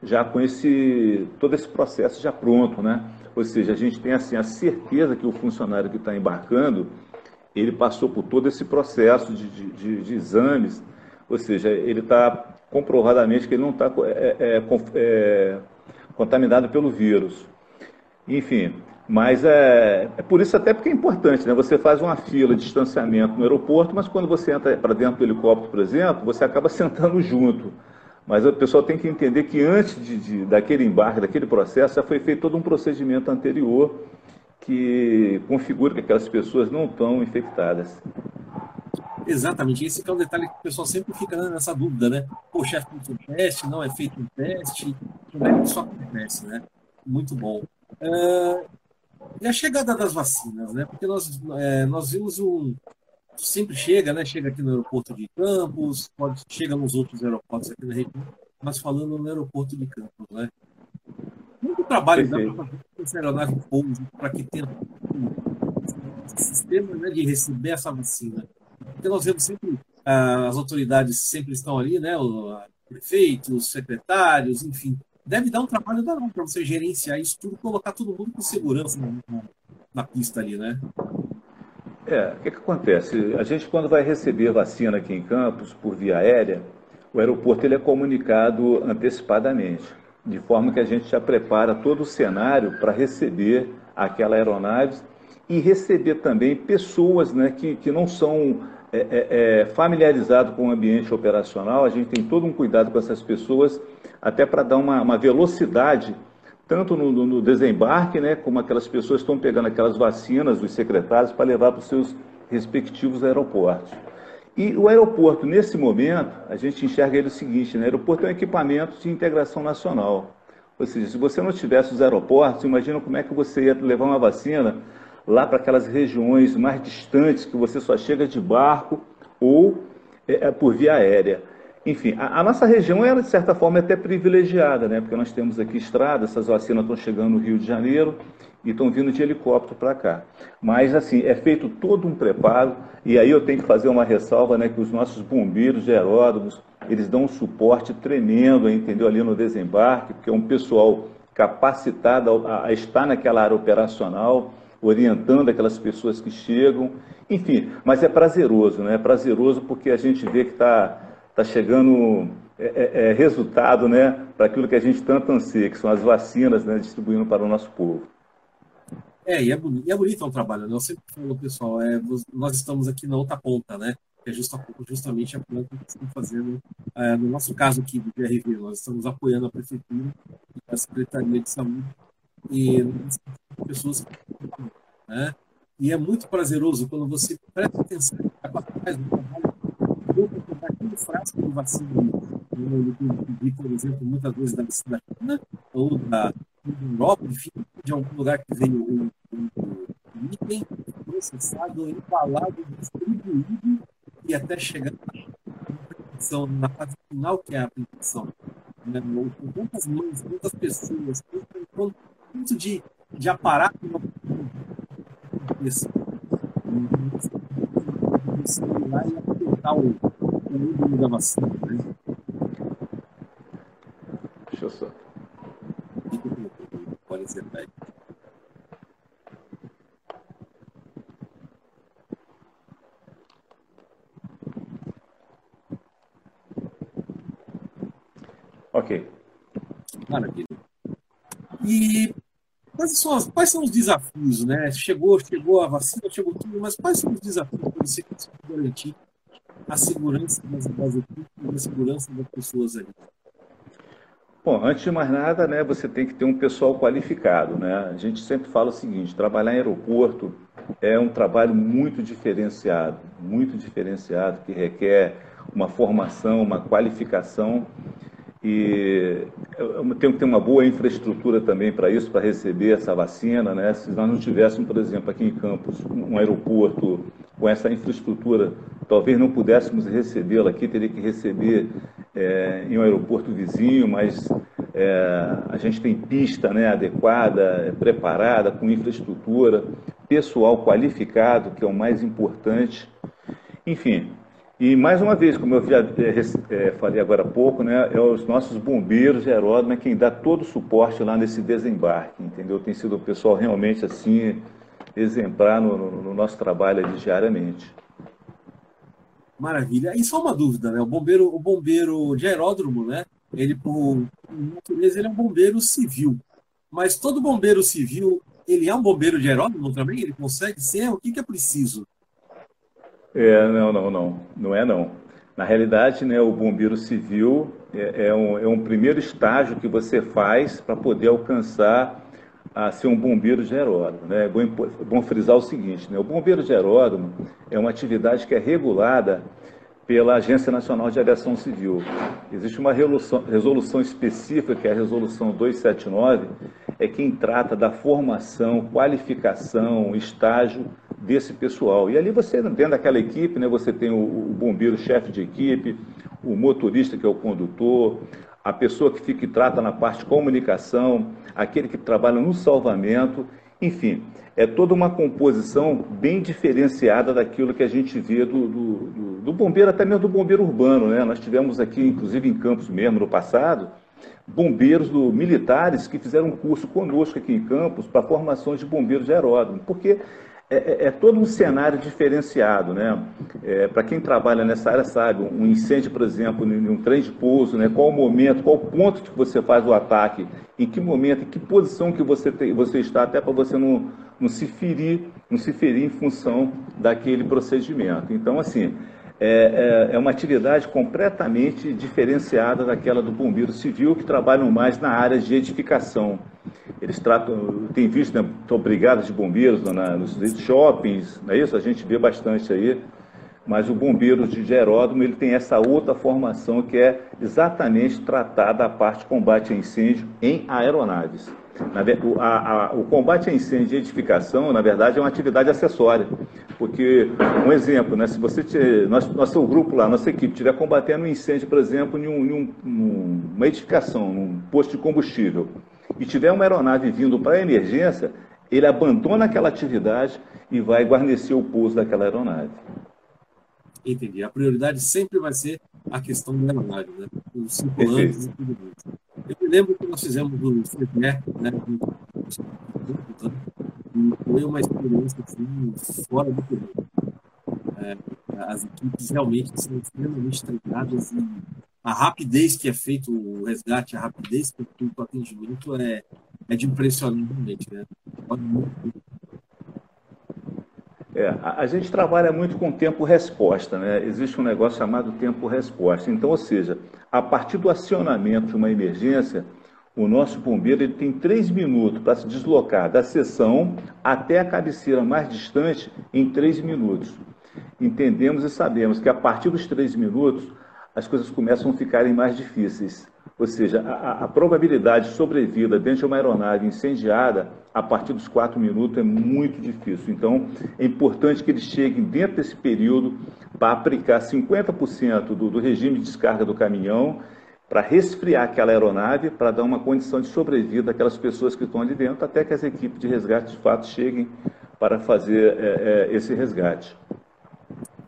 já com esse todo esse processo já pronto, né? Ou seja, a gente tem assim a certeza que o funcionário que está embarcando ele passou por todo esse processo de, de, de, de exames, ou seja, ele está comprovadamente que ele não está é, é, é, contaminado pelo vírus. Enfim, mas é, é por isso até porque é importante, né? Você faz uma fila de distanciamento no aeroporto, mas quando você entra para dentro do helicóptero, por exemplo, você acaba sentando junto. Mas o pessoal tem que entender que antes de, de, daquele embarque, daquele processo, já foi feito todo um procedimento anterior que configura que aquelas pessoas não estão infectadas. Exatamente, esse é o detalhe que o pessoal sempre fica nessa dúvida, né? Poxa, é feito um teste, não é feito um teste, como é isso acontece, né? Muito bom. Uh, e a chegada das vacinas, né? Porque nós, é, nós vimos um. Sempre chega, né? Chega aqui no aeroporto de Campos, pode, chega nos outros aeroportos aqui na região, mas falando no aeroporto de Campos, né? Muito trabalho dá para fazer essa aeronave pouso, para que tenha um sistema né, de receber essa vacina. Porque nós vemos sempre, ah, as autoridades sempre estão ali, né? O, prefeitos, secretários, enfim, deve dar um trabalho danado para você gerenciar isso tudo, colocar todo mundo com segurança na, na pista ali, né? É, o que, que acontece? A gente, quando vai receber vacina aqui em Campos, por via aérea, o aeroporto ele é comunicado antecipadamente, de forma que a gente já prepara todo o cenário para receber aquela aeronave e receber também pessoas né, que, que não são é, é, é familiarizadas com o ambiente operacional. A gente tem todo um cuidado com essas pessoas até para dar uma, uma, velocidade, tanto no, no, desembarque, né, como aquelas pessoas estão pegando aquelas vacinas dos secretários para levar para os seus respectivos aeroportos. E o aeroporto, nesse momento, a gente enxerga ele o seguinte, né, o aeroporto é um equipamento de integração nacional. Ou seja, se você não tivesse os aeroportos, imagina como é que você ia levar uma vacina lá para aquelas regiões mais distantes que você só chega de barco ou é, é por via aérea. Enfim, a, a, nossa região é, de certa forma, até privilegiada, né? porque nós temos aqui estrada, essas vacinas estão chegando no Rio de Janeiro e estão vindo de helicóptero para cá. Mas, assim, é feito todo um preparo, e aí eu tenho que fazer uma ressalva, né, que os nossos bombeiros de aeródromos, eles dão um suporte tremendo, entendeu, ali no desembarque, porque é um pessoal capacitado a, a estar naquela área operacional, orientando aquelas pessoas que chegam, enfim, mas é prazeroso, né? É prazeroso porque a gente vê que está está chegando é, é, é, resultado né, para aquilo que a gente tanto anseia, que são as vacinas né, distribuindo para o nosso povo. É, e é bonito, e é bonito o trabalho, né? Eu sempre falo, pessoal, é, nós estamos aqui na outra ponta, né? É justa, justamente a planta que estamos fazendo. É, no nosso caso aqui do PRV, nós estamos apoiando a Prefeitura e a Secretaria de Saúde e pessoas né? E é muito prazeroso quando você presta atenção, faz um trabalho aquele frasco de vacina que por exemplo, muitas vezes da, da China ou da, Europa, enfim, de algum lugar que veio um, um, um item processado, embalado, distribuído e até chegar na na fase final, que é a aplicação. Né? Quantas mães, quantas pessoas, quanto, quanto de, de aparato esse, lá e aplicar o o da vacina, né? Deixa eu só. Pode ser velho. Ok. Maravilha. E quais são, as, quais são os desafios, né? Chegou, chegou a vacina, chegou tudo, mas quais são os desafios para você garantir a segurança das, das equipes a segurança das pessoas ali? Bom, antes de mais nada, né, você tem que ter um pessoal qualificado, né? A gente sempre fala o seguinte: trabalhar em aeroporto é um trabalho muito diferenciado, muito diferenciado, que requer uma formação, uma qualificação. e tem que ter uma boa infraestrutura também para isso, para receber essa vacina. Né? Se nós não tivéssemos, por exemplo, aqui em Campos, um aeroporto com essa infraestrutura, talvez não pudéssemos recebê-la aqui, teria que receber é, em um aeroporto vizinho, mas é, a gente tem pista né, adequada, preparada, com infraestrutura, pessoal qualificado, que é o mais importante. Enfim, e mais uma vez, como eu já é, falei agora há pouco, né, é os nossos bombeiros de aeródromo é quem dá todo o suporte lá nesse desembarque, entendeu? Tem sido o pessoal realmente assim exemplar no, no, no nosso trabalho diariamente. Maravilha. E só uma dúvida, né? O bombeiro, o bombeiro de aeródromo, né? Ele por natureza ele é um bombeiro civil. Mas todo bombeiro civil, ele é um bombeiro de aeródromo também? Ele consegue ser? O que, que é preciso? É, não, não, não. Não é não. Na realidade, né, o bombeiro civil é, é, um, é um primeiro estágio que você faz para poder alcançar a ser um bombeiro de aeródromo. Né? É bom, é bom frisar o seguinte, né? o bombeiro de aeródromo é uma atividade que é regulada pela Agência Nacional de Aviação Civil. Existe uma resolução, específica, que é a Resolução 279, é quem trata da formação, qualificação, estágio desse pessoal. E ali você, dentro daquela equipe, né, você tem o, o bombeiro chefe de equipe, o motorista que é o condutor, a pessoa que fica e trata na parte de comunicação, aquele que trabalha no salvamento, enfim, é toda uma composição bem diferenciada daquilo que a gente vê do, do, do, do bombeiro, até mesmo do bombeiro urbano. Né? Nós tivemos aqui, inclusive em Campos mesmo, no passado, bombeiros do, militares que fizeram um curso conosco aqui em Campos para formações de bombeiros de aeródromo, porque é, é, é, todo um cenário diferenciado, né? É, Para quem trabalha nessa área sabe, um incêndio, por exemplo, em um trem de pouso, né? Qual o momento, qual o ponto que você faz o ataque, em que momento, em que posição que você, tem, você está, até para você não, não se ferir, não se ferir em função daquele procedimento. Então, assim, é, é, é, uma atividade completamente diferenciada daquela do bombeiro civil, que trabalham mais na área de edificação. Eles tratam, tem visto, né, brigadas de bombeiros na, nos shoppings, não é isso? A gente vê bastante aí. Mas o bombeiro de aeródromo, ele tem essa outra formação que é exatamente tratar da parte de combate a incêndio em aeronaves. O, a, a, o, combate a incêndio e edificação, na verdade, é uma atividade acessória. Porque, um exemplo, né, se você, te, nosso, nosso grupo lá, nossa equipe, estiver combatendo um incêndio, por exemplo, em, um, em um, uma edificação, num posto de combustível, e tiver uma aeronave vindo para a emergência, ele abandona aquela atividade e vai guarnecer o pouso daquela aeronave. Entendi. A prioridade sempre vai ser a questão da aeronave, né? Os circulantes e tudo mais. Eu me lembro que nós fizemos o CEPE, né? E foi uma experiência assim, fora do comum. É, as equipes realmente são extremamente treinadas e a rapidez que é feito o resgate, a rapidez que é feito o atendimento é, é de impressionar realmente, né? Pode muito é, a, gente trabalha muito com tempo-resposta, né? Existe um negócio chamado tempo-resposta. Então, ou seja, a partir do acionamento de uma emergência, o nosso bombeiro ele tem três minutos para se deslocar da seção até a cabeceira mais distante em três minutos. Entendemos e sabemos que a partir dos três minutos as coisas começam a ficarem mais difíceis. Ou seja, a, a, probabilidade de sobrevida dentro de uma aeronave incendiada a partir dos quatro minutos é muito difícil. Então, é importante que eles cheguem dentro desse período para aplicar 50% do, do regime de descarga do caminhão para resfriar aquela aeronave, para dar uma condição de sobrevida àquelas pessoas que estão ali dentro, até que as equipes de resgate de fato cheguem para fazer é, é, esse resgate.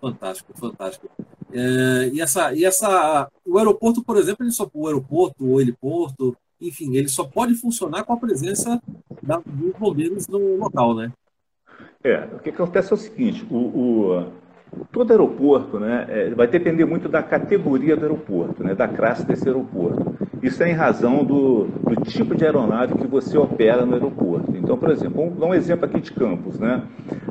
Fantástico, fantástico. É, e, essa, e essa, o aeroporto, por exemplo, ele só, o aeroporto, o heliporto, enfim, ele só pode funcionar com a presença da, dos bombeiros no local, né? É, o que acontece é o seguinte, o, o todo aeroporto né, é, vai depender muito da categoria do aeroporto, né, da classe desse aeroporto. Isso é em razão do, do tipo de aeronave que você opera no aeroporto. Então, por exemplo, vamos dar um exemplo aqui de Campos. Né?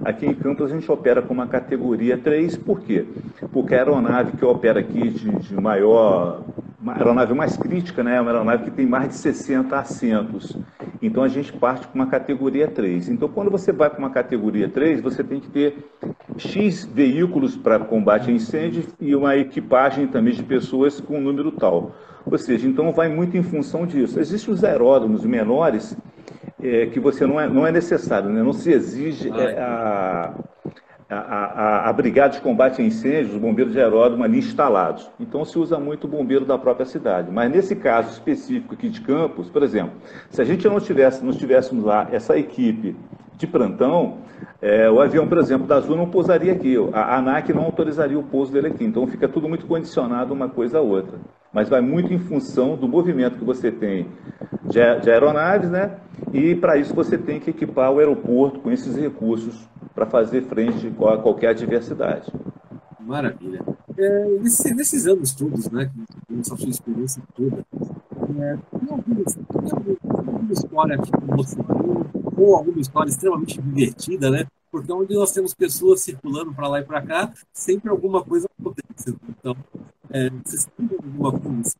Aqui em Campos a gente opera com uma categoria 3, por quê? Porque a aeronave que opera aqui de, de maior uma aeronave mais crítica, né? É uma aeronave que tem mais de 60 assentos. Então a gente parte com uma categoria 3. Então quando você vai para uma categoria 3, você tem que ter X veículos para combate a incêndio e uma equipagem também de pessoas com um número tal. Ou seja, então vai muito em função disso. Existem os aeródromos menores é, que você não é, não é necessário, né? não se exige é, a, a, a, a, Brigada de Combate a Incêndios, os bombeiros de aeródromo ali instalados. Então se usa muito o bombeiro da própria cidade. Mas nesse caso específico aqui de Campos, por exemplo, se a gente não tivesse, não tivéssemos lá essa equipe de plantão, é, o avião, por exemplo, da Azul não pousaria aqui. A ANAC não autorizaria o pouso dele aqui. Então fica tudo muito condicionado uma coisa a outra. Mas vai muito em função do movimento que você tem de, de aeronaves, né? E para isso você tem que equipar o aeroporto com esses recursos para fazer frente a qualquer adversidade. Maravilha. É, nesses, nesses, anos todos, né, essa sua experiência toda, é, tem, alguma, tem alguma história que ou alguma história extremamente divertida, né? Porque onde nós temos pessoas circulando para lá e para cá, sempre alguma coisa acontece. Então, é, vocês têm alguma coisa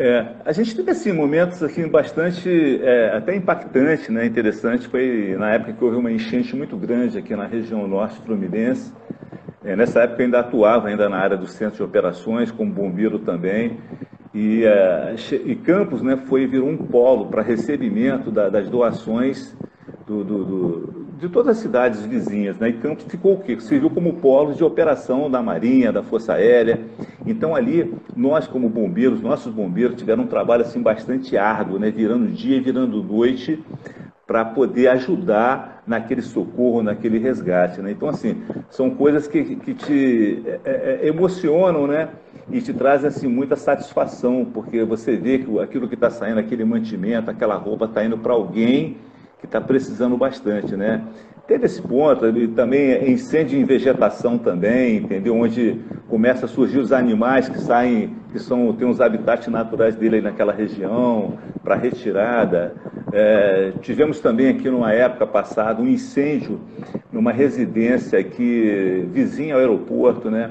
é, a gente teve assim, momentos assim, bastante, é, até impactante, né, interessante, foi na época que houve uma enchente muito grande aqui na região norte fluminense. É, nessa época eu ainda atuava ainda na área do centro de operações, como bombeiro também, e, é, e Campos né, foi, virou um polo para recebimento da, das doações do, do, do, de todas as cidades vizinhas. Né? E Campos ficou o quê? Serviu como polo de operação da Marinha, da Força Aérea. Então ali, nós como bombeiros, nossos bombeiros tiveram um trabalho assim bastante árduo, né? virando dia e virando noite, para poder ajudar naquele socorro, naquele resgate. Né? Então, assim, são coisas que, que te é, é, é emocionam, né? E te trazem assim, muita satisfação, porque você vê que aquilo que está saindo, aquele mantimento, aquela roupa está indo para alguém que está precisando bastante, né? Teve esse ponto, também incêndio em vegetação também, entendeu? Onde começa a surgir os animais que saem, que são, tem os habitats naturais dele aí naquela região, para retirada. É, tivemos também aqui numa época passada um incêndio numa residência aqui vizinha ao aeroporto, né?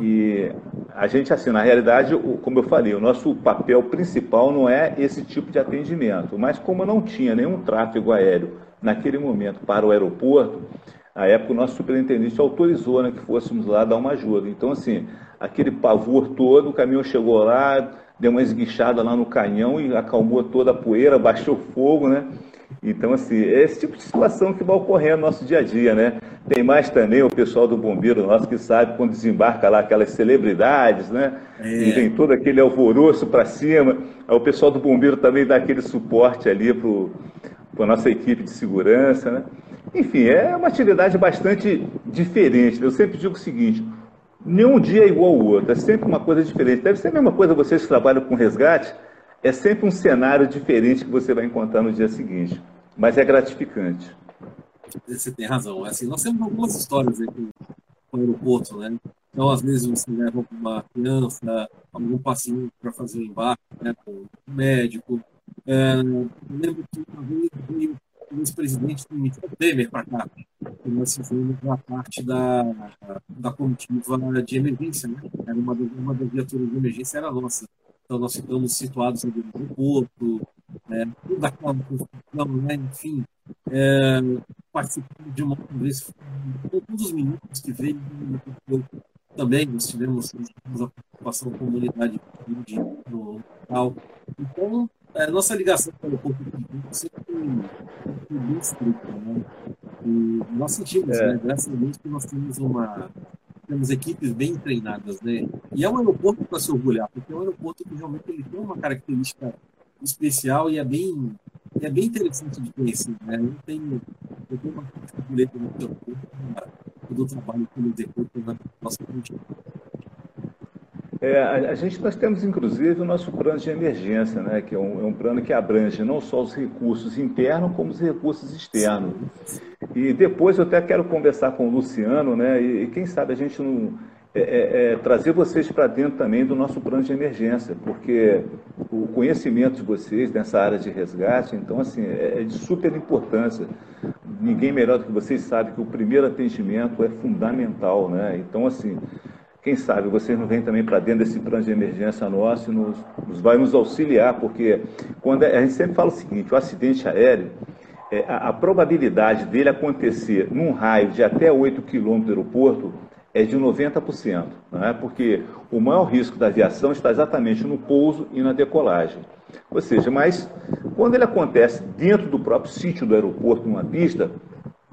E a gente, assim, na realidade, como eu falei, o nosso papel principal não é esse tipo de atendimento, mas como não tinha nenhum tráfego aéreo naquele momento para o aeroporto, a época o nosso superintendente autorizou né, que fôssemos lá dar uma ajuda. Então, assim, aquele pavor todo, o caminhão chegou lá, deu uma esguichada lá no canhão e acalmou toda a poeira, baixou fogo, né? Então, assim, é esse tipo de situação que vai ocorrer no nosso dia a dia, né? Tem mais também o pessoal do bombeiro nosso que sabe quando desembarca lá aquelas celebridades, né? É. E vem todo aquele alvoroço para cima. Aí o pessoal do bombeiro também dá aquele suporte ali para a nossa equipe de segurança, né? Enfim, é uma atividade bastante diferente. Eu sempre digo o seguinte: nenhum dia é igual ao outro, é sempre uma coisa diferente. Deve ser a mesma coisa vocês que trabalham com resgate é sempre um cenário diferente que você vai encontrar no dia seguinte, mas é gratificante. Você tem razão. Assim, nós temos algumas histórias aí com, o aeroporto, né? Então, às vezes, você leva uma criança, algum passinho para fazer o embarque, né, com o médico. É, lembro que uma vez veio o ex-presidente Temer para cá, nós fizemos a parte da, da comitiva de emergência, né? Era uma uma das viaturas de emergência, era nossa. Então, nós ficamos situados ali no porto, é, toda aquela construção, né? enfim, é, participando de uma conversa todos os minutos que veio. Também nós tivemos, tivemos a participação da comunidade no local. Então, é, nossa ligação com o Porto de sempre foi bem estreita. Né? E nós sentimos, é. né, graças a Deus, que nós temos uma temos equipes bem treinadas, né? E é um aeroporto para se orgulhar, porque é um aeroporto que realmente ele tem uma característica especial e é bem, é bem interessante de conhecer, né? Eu tenho, eu tenho uma orgulho no aeroporto do trabalho que ele executa na nossa comunidade. É, a, a, gente, nós temos, inclusive, o nosso plano de emergência, né, que é um, é um, plano que abrange não só os recursos internos, como os recursos externos. E depois eu até quero conversar com o Luciano, né, e, e quem sabe a gente não é, é, é trazer vocês para dentro também do nosso plano de emergência, porque o conhecimento de vocês nessa área de resgate, então, assim, é, é de super importância. Ninguém melhor do que vocês sabe que o primeiro atendimento é fundamental, né? Então, assim, quem sabe vocês não vêm também para dentro desse plano de emergência nosso e nos, nos, vai nos auxiliar, porque quando a gente sempre fala o seguinte, o acidente aéreo, é, a, a, probabilidade dele acontecer num raio de até 8 quilômetros do aeroporto é de 90%, não é? porque o maior risco da aviação está exatamente no pouso e na decolagem. Ou seja, mas quando ele acontece dentro do próprio sítio do aeroporto, numa pista,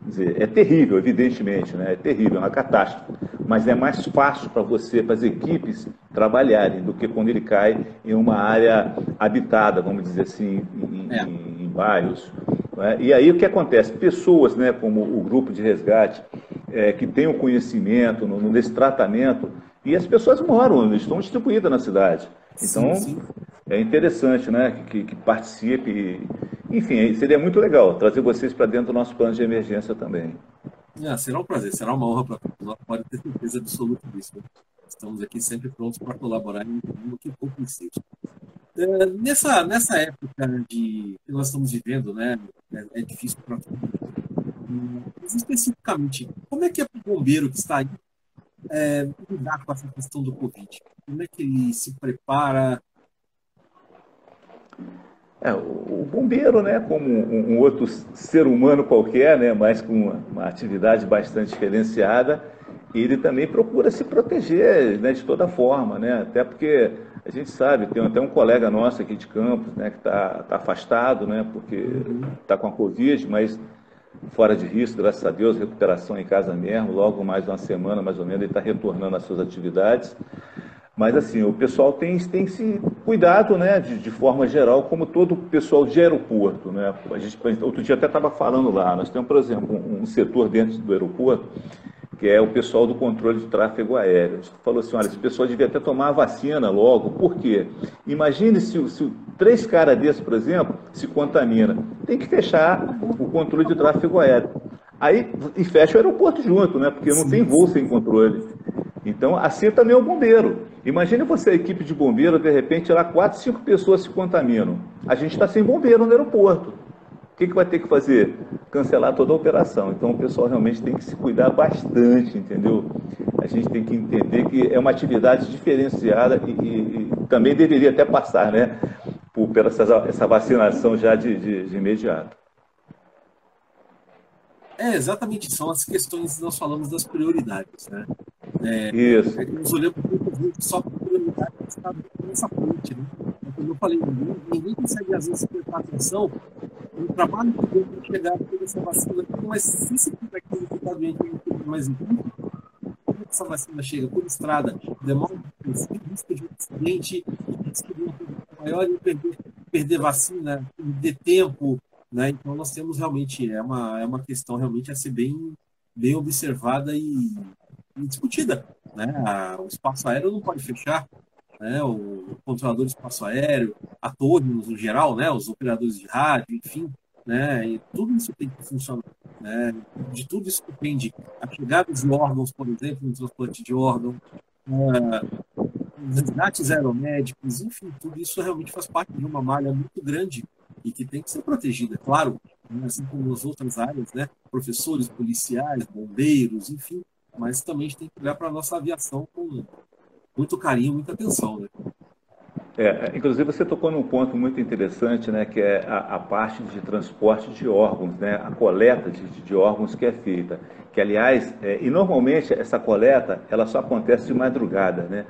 dizer, é terrível, evidentemente, né? é terrível, é uma catástrofe, mas é mais fácil para você, para as equipes trabalharem do que quando ele cai em uma área habitada, vamos dizer assim, em, é. em, em bairros. É? E aí o que acontece? Pessoas, né, como o grupo de resgate, é, que tem o conhecimento no, nesse tratamento, e as pessoas moram, estão distribuídas na cidade. Então, sim, sim. é interessante né, que, que participe. Enfim, seria muito legal trazer vocês para dentro do nosso plano de emergência também. Ah, será um prazer, será uma honra para todos nós, pode ter certeza absoluta disso. Né? Estamos aqui sempre prontos para colaborar em o que for preciso. É, nessa, nessa época de, que nós estamos vivendo, né, é, é difícil para todo mundo. Mas especificamente, como é que é para o bombeiro que está aí é, lidar com essa questão do Covid? Como é que ele se prepara? É, o bombeiro, né, como um, outro ser humano qualquer, né, mas com uma, uma, atividade bastante diferenciada, ele também procura se proteger né, de toda forma, né, até porque a gente sabe, tem até um colega nosso aqui de Campos, né, que está tá afastado, né, porque está com a Covid, mas fora de risco, graças a Deus, recuperação em casa mesmo, logo mais uma semana, mais ou menos, ele está retornando às suas atividades. Mas, assim, o pessoal tem, tem se cuidado, né, de, de forma geral, como todo o pessoal de aeroporto, né. A gente, outro dia até estava falando lá, nós temos, por exemplo, um, um setor dentro do aeroporto que é o pessoal do controle de tráfego aéreo. A gente falou assim, olha, esse pessoal devia até tomar a vacina logo. Por quê? Imagine se, se três caras desses, por exemplo, se contamina. Tem que fechar o controle de tráfego aéreo. Aí, e fecha o aeroporto junto, né? Porque não sim, tem voo sim. sem controle. Então, assim também o bombeiro. Imagine você, a equipe de bombeiro, de repente, lá quatro, cinco pessoas se contaminam. A gente está sem bombeiro no aeroporto que, que vai ter que fazer? Cancelar toda a operação. Então o pessoal realmente tem que se cuidar bastante, entendeu? A gente tem que entender que é uma atividade diferenciada e, e, e também deveria até passar, né? Por, essa, essa vacinação já de, de, de imediato. É, exatamente, são as questões que nós falamos das prioridades, né? É, Isso. É olhamos só para prioridade está nessa frente, né? Como eu falei, ninguém, ninguém consegue às vezes prestar atenção o trabalho que deu para chegar toda essa vacina, mas se esse aqui que está doente mais em como é essa vacina chega por estrada, demora risco de um acidente, risco de um maior e perder, perder vacina, perder tempo, né? Então nós temos realmente é uma é uma questão realmente a ser bem bem observada e discutida, né? O espaço aéreo não pode fechar, né, o controlador de espaço aéreo, a torre no geral, né, os operadores de rádio, enfim, né, e tudo isso tem que funcionar. Né, de tudo isso depende. A chegada de órgãos, por exemplo, no transplante de órgão, uh, resgates aeromédicos, enfim, tudo isso realmente faz parte de uma malha muito grande e que tem que ser protegida, claro, né, assim como as outras áreas, né, professores, policiais, bombeiros, enfim, mas também a gente tem que olhar para a nossa aviação com muito carinho, muita atenção. Né? É, inclusive você tocou num ponto muito interessante, né, que é a, a parte de transporte de órgãos, né, a coleta de, de órgãos que é feita, que aliás, é, e normalmente essa coleta ela só acontece de madrugada, né,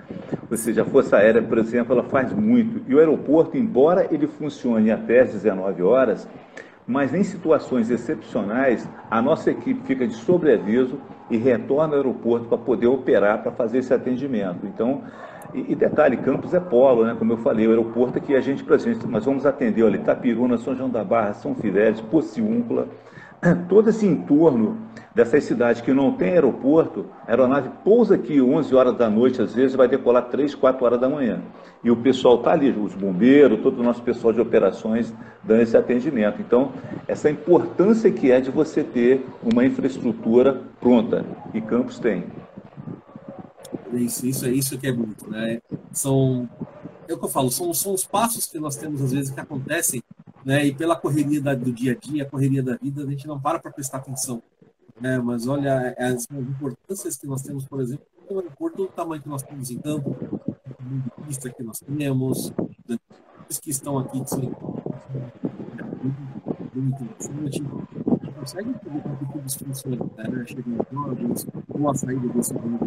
ou seja, a Força Aérea, por exemplo, ela faz muito, e o aeroporto, embora ele funcione até às 19 horas, mas em situações excepcionais, a nossa equipe fica de sobreaviso e retorna ao aeroporto para poder operar, para fazer esse atendimento. Então, e, e, detalhe, Campos é polo, né? Como eu falei, o aeroporto é que a gente, gente nós vamos atender ali Itapiruna, São João da Barra, São Fidélis, Pociúncula, todo esse entorno dessas cidades que não tem aeroporto, a aeronave pousa aqui 11 horas da noite, às vezes vai decolar 3, 4 horas da manhã. E o pessoal está ali, os bombeiros, todo o nosso pessoal de operações dando esse atendimento. Então, essa importância que é de você ter uma infraestrutura pronta, e Campos tem. Isso, isso é isso que é muito, né? São, é o que eu falo, são, são os passos que nós temos às vezes que acontecem, né? E pela correria da, do dia a dia, a correria da vida, a gente não para para prestar atenção. Né? Mas olha as, as importâncias que nós temos, por exemplo, no aeroporto, do tamanho que nós temos em campo, de pista que nós temos, os que estão aqui que são muito interessante, a consegue entender como tudo isso funciona, né? Chegam jogos, ou a saída desse não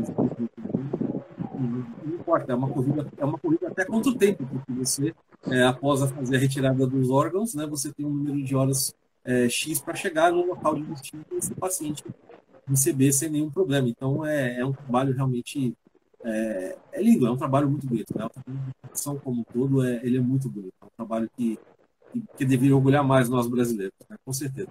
importa, é uma corrida, é uma corrida até contra o tempo, porque você, é, após fazer a retirada dos órgãos, né, você tem um número de horas é, X para chegar no local de destino e esse paciente receber sem nenhum problema. Então, é, é um trabalho realmente é, é, lindo, é um trabalho muito bonito. Né? A educação como um todo, é, ele é muito bonito. É um trabalho que, que, que deveria orgulhar mais nós brasileiros, né? com certeza.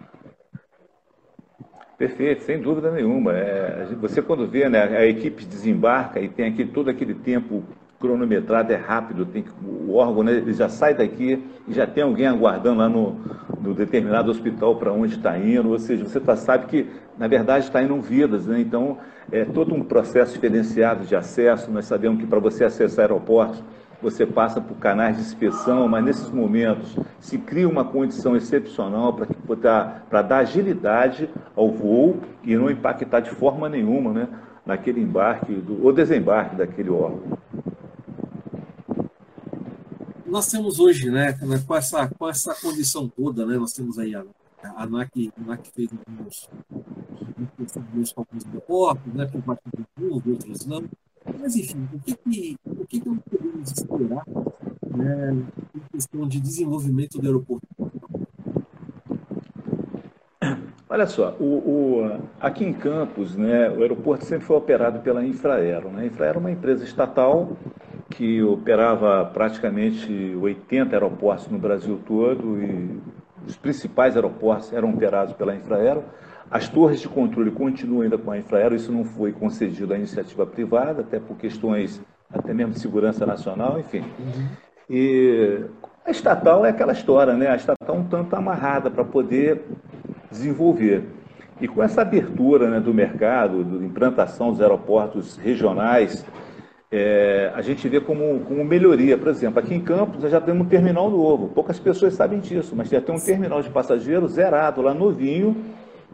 Perfeito, sem dúvida nenhuma. É, você quando vê né, a equipe desembarca e tem aqui todo aquele tempo cronometrado, é rápido, tem que, o órgão né, ele já sai daqui e já tem alguém aguardando lá no, no determinado hospital para onde está indo, ou seja, você tá, sabe que na verdade está indo vidas, né? então é todo um processo diferenciado de acesso, nós sabemos que para você acessar aeroportos, você passa por canais de inspeção, mas nesses momentos se cria uma condição excepcional para dar agilidade ao voo e não impactar de forma nenhuma né, naquele embarque do, ou desembarque daquele órgão. Nós temos hoje, né, com essa, com essa condição toda, né, nós temos aí a, a ANAC, a fez alguns, alguns alguns aeroportos, né, por parte de alguns, outros não. Mas, enfim, o que, que, o que, que nós podemos esperar né, em questão de desenvolvimento do aeroporto? Olha só, o, o, aqui em Campos, né, o aeroporto sempre foi operado pela Infraero. Né? A Infraero é uma empresa estatal que operava praticamente 80 aeroportos no Brasil todo e os principais aeroportos eram operados pela Infraero. As torres de controle continuam ainda com a Infraero, isso não foi concedido à iniciativa privada, até por questões até mesmo de segurança nacional, enfim. Uhum. E a estatal é aquela história, né? A estatal um tanto amarrada para poder desenvolver. E com essa abertura né, do mercado, da implantação dos aeroportos regionais, é, a gente vê como, como melhoria. Por exemplo, aqui em Campos já temos um terminal novo. Poucas pessoas sabem disso, mas já tem um terminal de passageiros zerado lá novinho,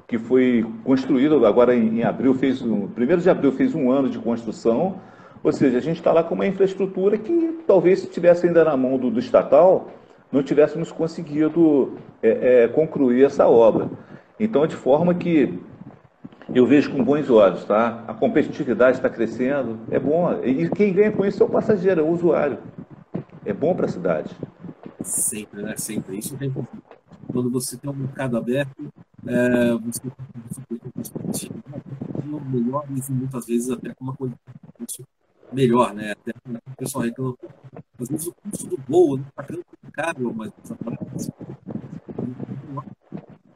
que foi construído agora em, em abril, fez um, primeiro de abril fez um ano de construção, ou seja, a gente está lá com uma infraestrutura que talvez se tivesse ainda na mão do, do estatal, não tivéssemos conseguido é, é, concluir essa obra. Então, de forma que eu vejo com bons olhos, tá? A competitividade está crescendo, é bom. E quem ganha com isso é o passageiro, é o usuário. É bom para a cidade. Sempre, né? Sempre. Isso é Quando você tem um mercado aberto, é, você tem melhores e muitas vezes até com uma qualidade melhor, né? Até o pessoal reclama. Às vezes o custo do voo está ficando caro, mas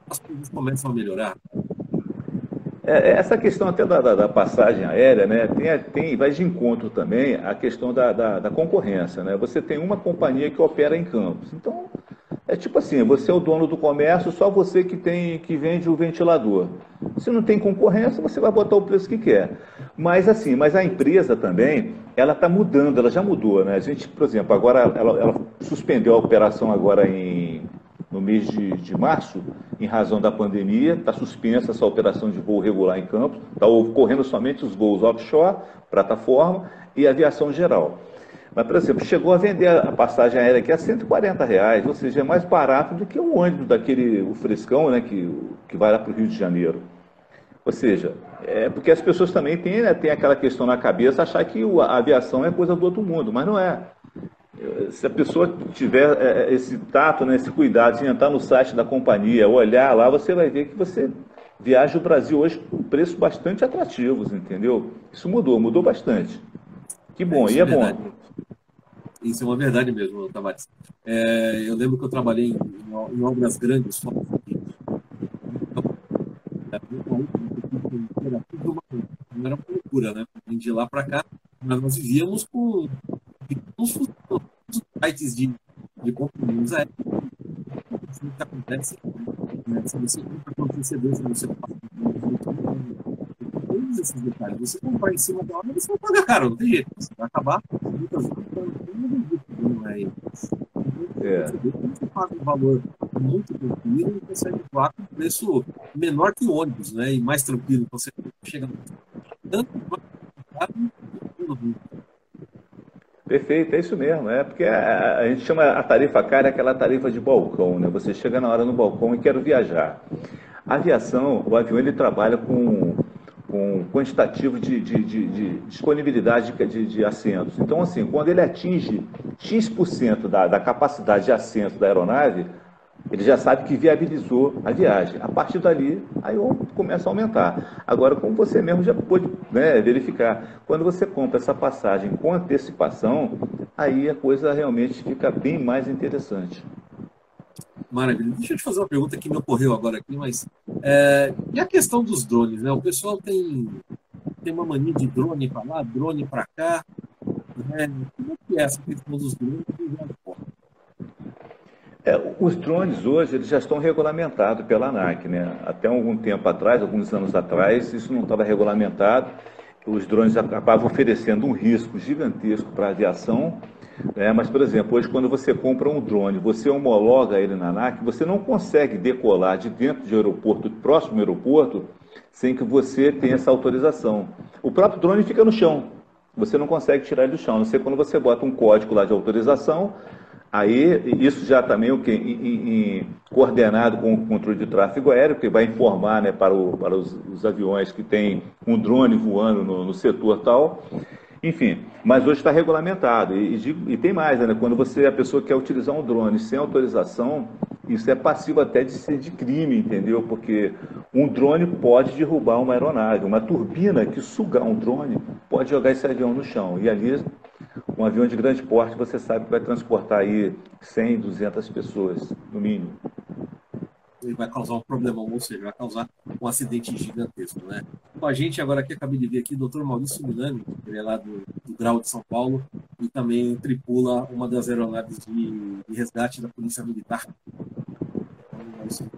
as coisas começam a melhorar. É, é, essa questão até da, da, da, passagem aérea, né, tem, tem, vai de encontro também a questão da, da, da, concorrência. Né? Você tem uma companhia que opera em campos. Então, é tipo assim, você é o dono do comércio, só você que tem que vende o ventilador. Se não tem concorrência, você vai botar o preço que quer. Mas assim, mas a empresa também, ela está mudando, ela já mudou, né? A gente, por exemplo, agora ela, ela suspendeu a operação agora em, no mês de, de março, em razão da pandemia, está suspensa essa operação de voo regular em Campos, está ocorrendo somente os voos offshore, plataforma e aviação geral. Mas, por exemplo, chegou a vender a passagem aérea aqui a 140 reais, ou seja, é mais barato do que o ônibus daquele, o frescão, né, que, que vai lá para o Rio de Janeiro. Ou seja, é porque as pessoas também têm, né, têm aquela questão na cabeça, achar que a aviação é coisa do outro mundo, mas não é. Se a pessoa tiver é, é, esse tato, né, esse cuidado de entrar no site da companhia, olhar lá, você vai ver que você viaja o Brasil hoje com preços bastante atrativos, entendeu? Isso mudou, mudou bastante. Que bom, é, e é, é bom. Isso é uma verdade mesmo, Tavares. É, eu lembro que eu trabalhei em, em obras grandes, não era uma loucura, né? De lá para cá, mas nós vivíamos com uns sites de, de companhias aéreas. Isso que acontece, né? se você compra com antecedência, você passa todos esses detalhes. Você comprar em cima da hora, você vai pagar caro, não tem jeito. Você vai acabar muitas vezes não é é. Você paga um valor muito tranquilo e consegue voar com um preço menor que o ônibus, né? E mais tranquilo. Você chega tanto Perfeito, é isso mesmo. É porque a, a, gente chama a tarifa cara aquela tarifa de balcão, né? Você chega na hora no balcão e quer viajar. A aviação, o avião ele trabalha com com quantitativo de, de, de, de disponibilidade de, de, assentos. Então, assim, quando ele atinge X% da, da capacidade de assento da aeronave, ele já sabe que viabilizou a viagem. A partir dali, aí começa a aumentar. Agora, como você mesmo já pôde né, verificar, quando você compra essa passagem com antecipação, aí a coisa realmente fica bem mais interessante. Maravilha. Deixa eu te fazer uma pergunta que me ocorreu agora aqui, mas é, e a questão dos drones, né? O pessoal tem, tem uma mania de drone para lá, drone para cá. Né? Como é que é essa questão dos drones é, os drones hoje eles já estão regulamentados pela ANAC, né? Até algum tempo atrás, alguns anos atrás, isso não estava regulamentado. Os drones acabavam oferecendo um risco gigantesco para a aviação é, mas, por exemplo, hoje quando você compra um drone, você homologa ele na ANAC, você não consegue decolar de dentro de aeroporto, próximo aeroporto, sem que você tenha essa autorização. O próprio drone fica no chão. Você não consegue tirar ele do chão, não ser quando você bota um código lá de autorização, aí isso já também o que coordenado com o controle de tráfego aéreo, que vai informar né, para, o, para os, os, aviões que tem um drone voando no, no setor tal. Enfim, mas hoje está regulamentado. E, e, e, tem mais, né? Quando você, a pessoa quer utilizar um drone sem autorização, isso é passivo até de ser de crime, entendeu? Porque um drone pode derrubar uma aeronave. Uma turbina que sugar um drone pode jogar esse avião no chão. E ali, um avião de grande porte, você sabe que vai transportar aí 100, 200 pessoas, no mínimo ele vai causar um problemão, ou seja, vai causar um acidente gigantesco, né? Com a gente agora aqui, acabei de ver aqui, o Dr. Maurício Milani, ele é lá do, do Grau de São Paulo e também tripula uma das aeronaves de, de resgate da Polícia Militar.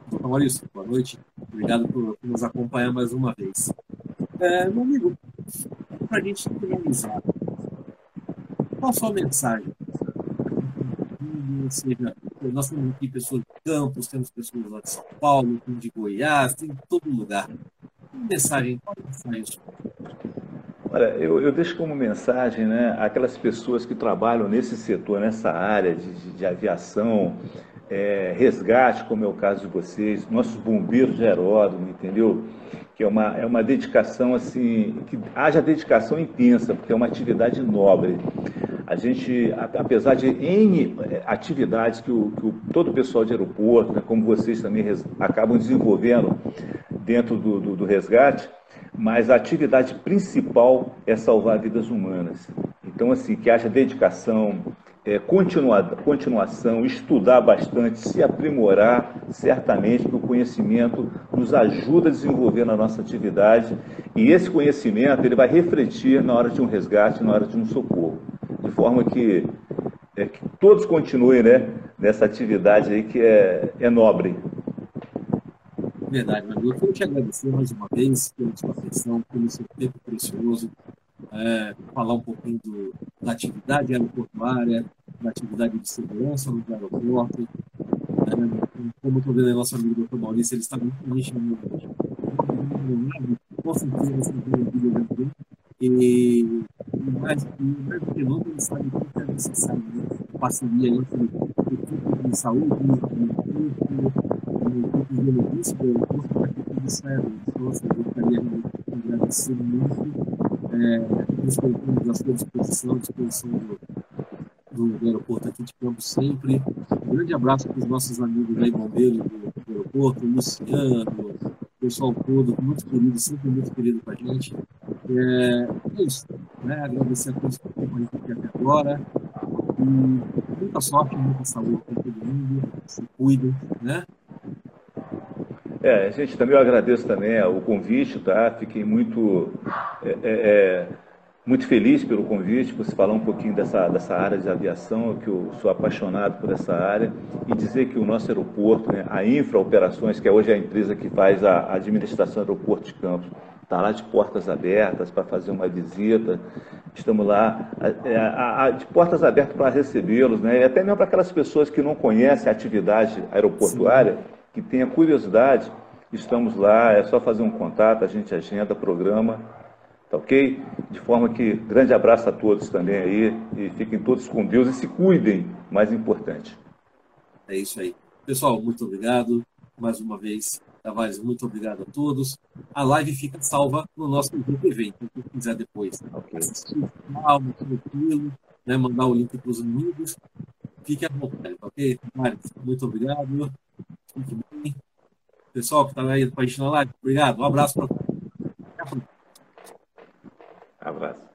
Doutor Maurício, boa noite. Obrigado por, por nos acompanhar mais uma vez. É, meu amigo, para a gente finalizar, qual a sua mensagem? Seja nós temos aqui pessoas Campos, temos pessoas lá de São Paulo, de Goiás, tem todo lugar. Que mensagem, qual mensagem? Olha, eu, eu, deixo como mensagem né, aquelas pessoas que trabalham nesse setor, nessa área de, de, de aviação, é, resgate, como é o caso de vocês, nossos bombeiros de aeródromo, entendeu? Que é uma, é uma dedicação assim, que haja dedicação intensa, porque é uma atividade nobre. A gente, apesar de N eh, atividades que, o, que o, todo o pessoal de aeroporto, né, como vocês também res, acabam desenvolvendo dentro do, do, do resgate, mas a atividade principal é salvar vidas humanas. Então, assim, que haja dedicação, é, continuação, estudar bastante, se aprimorar, certamente que o conhecimento nos ajuda a desenvolver na nossa atividade e esse conhecimento ele vai refletir na hora de um resgate, na hora de um socorro de forma que, é, que todos continuem né, nessa atividade aí que é, é nobre. Verdade, Manu. Eu quero te agradecer mais uma vez pela sua atenção, pelo seu tempo precioso, é, falar um pouquinho do, da atividade aeroportuária, da atividade de segurança no aeroporto. É, como estou vendo nosso amigo Dr. Maurício, ele está muito enxergando. Com certeza você tem um vídeo e mais, nunca, ele sabe que é necessário né? parceria entre o equipe de saúde, o equipe de biologista, o corpo para que tudo saia Então, assim, eu gostaria de agradecer muito, é, principalmente a sua disposição, a disposição do, do, aeroporto aqui de Campos sempre. Um grande abraço para os nossos amigos aí, bombeiros do, do aeroporto, Luciano, o pessoal todo, muito querido, sempre muito querido para a gente. É, é isso. Né? Agradecer a todos que acompanham aqui até agora. E muita sorte, muita saúde para todo mundo. Se cuidem, né? É, gente, também eu agradeço também o convite, tá? Fiquei muito, é, é, é, muito feliz pelo convite, por se falar um pouquinho dessa, dessa área de aviação, que eu sou apaixonado por essa área, e dizer que o nosso aeroporto, né, a Infra Operações, que é hoje a empresa que faz a administração do aeroporto de Campos, está lá de portas abertas para fazer uma visita. Estamos lá é, a, a, de portas abertas para recebê-los, né? e até mesmo para aquelas pessoas que não conhecem a atividade aeroportuária, Sim. que tenha curiosidade, estamos lá, é só fazer um contato, a gente agenda, programa, tá ok? De forma que, grande abraço a todos também aí, e fiquem todos com Deus e se cuidem, mais importante. É isso aí. Pessoal, muito obrigado. Mais uma vez, Tavares, muito obrigado a todos. A live fica salva no nosso IGTV, então se quiser depois okay. assistir, calma, tranquilo, né, mandar o link para os amigos, fique à vontade, ok? Tavares, muito obrigado. Fique bem. Pessoal que está aí com a gente na live, obrigado. Um abraço para todos. Abraço.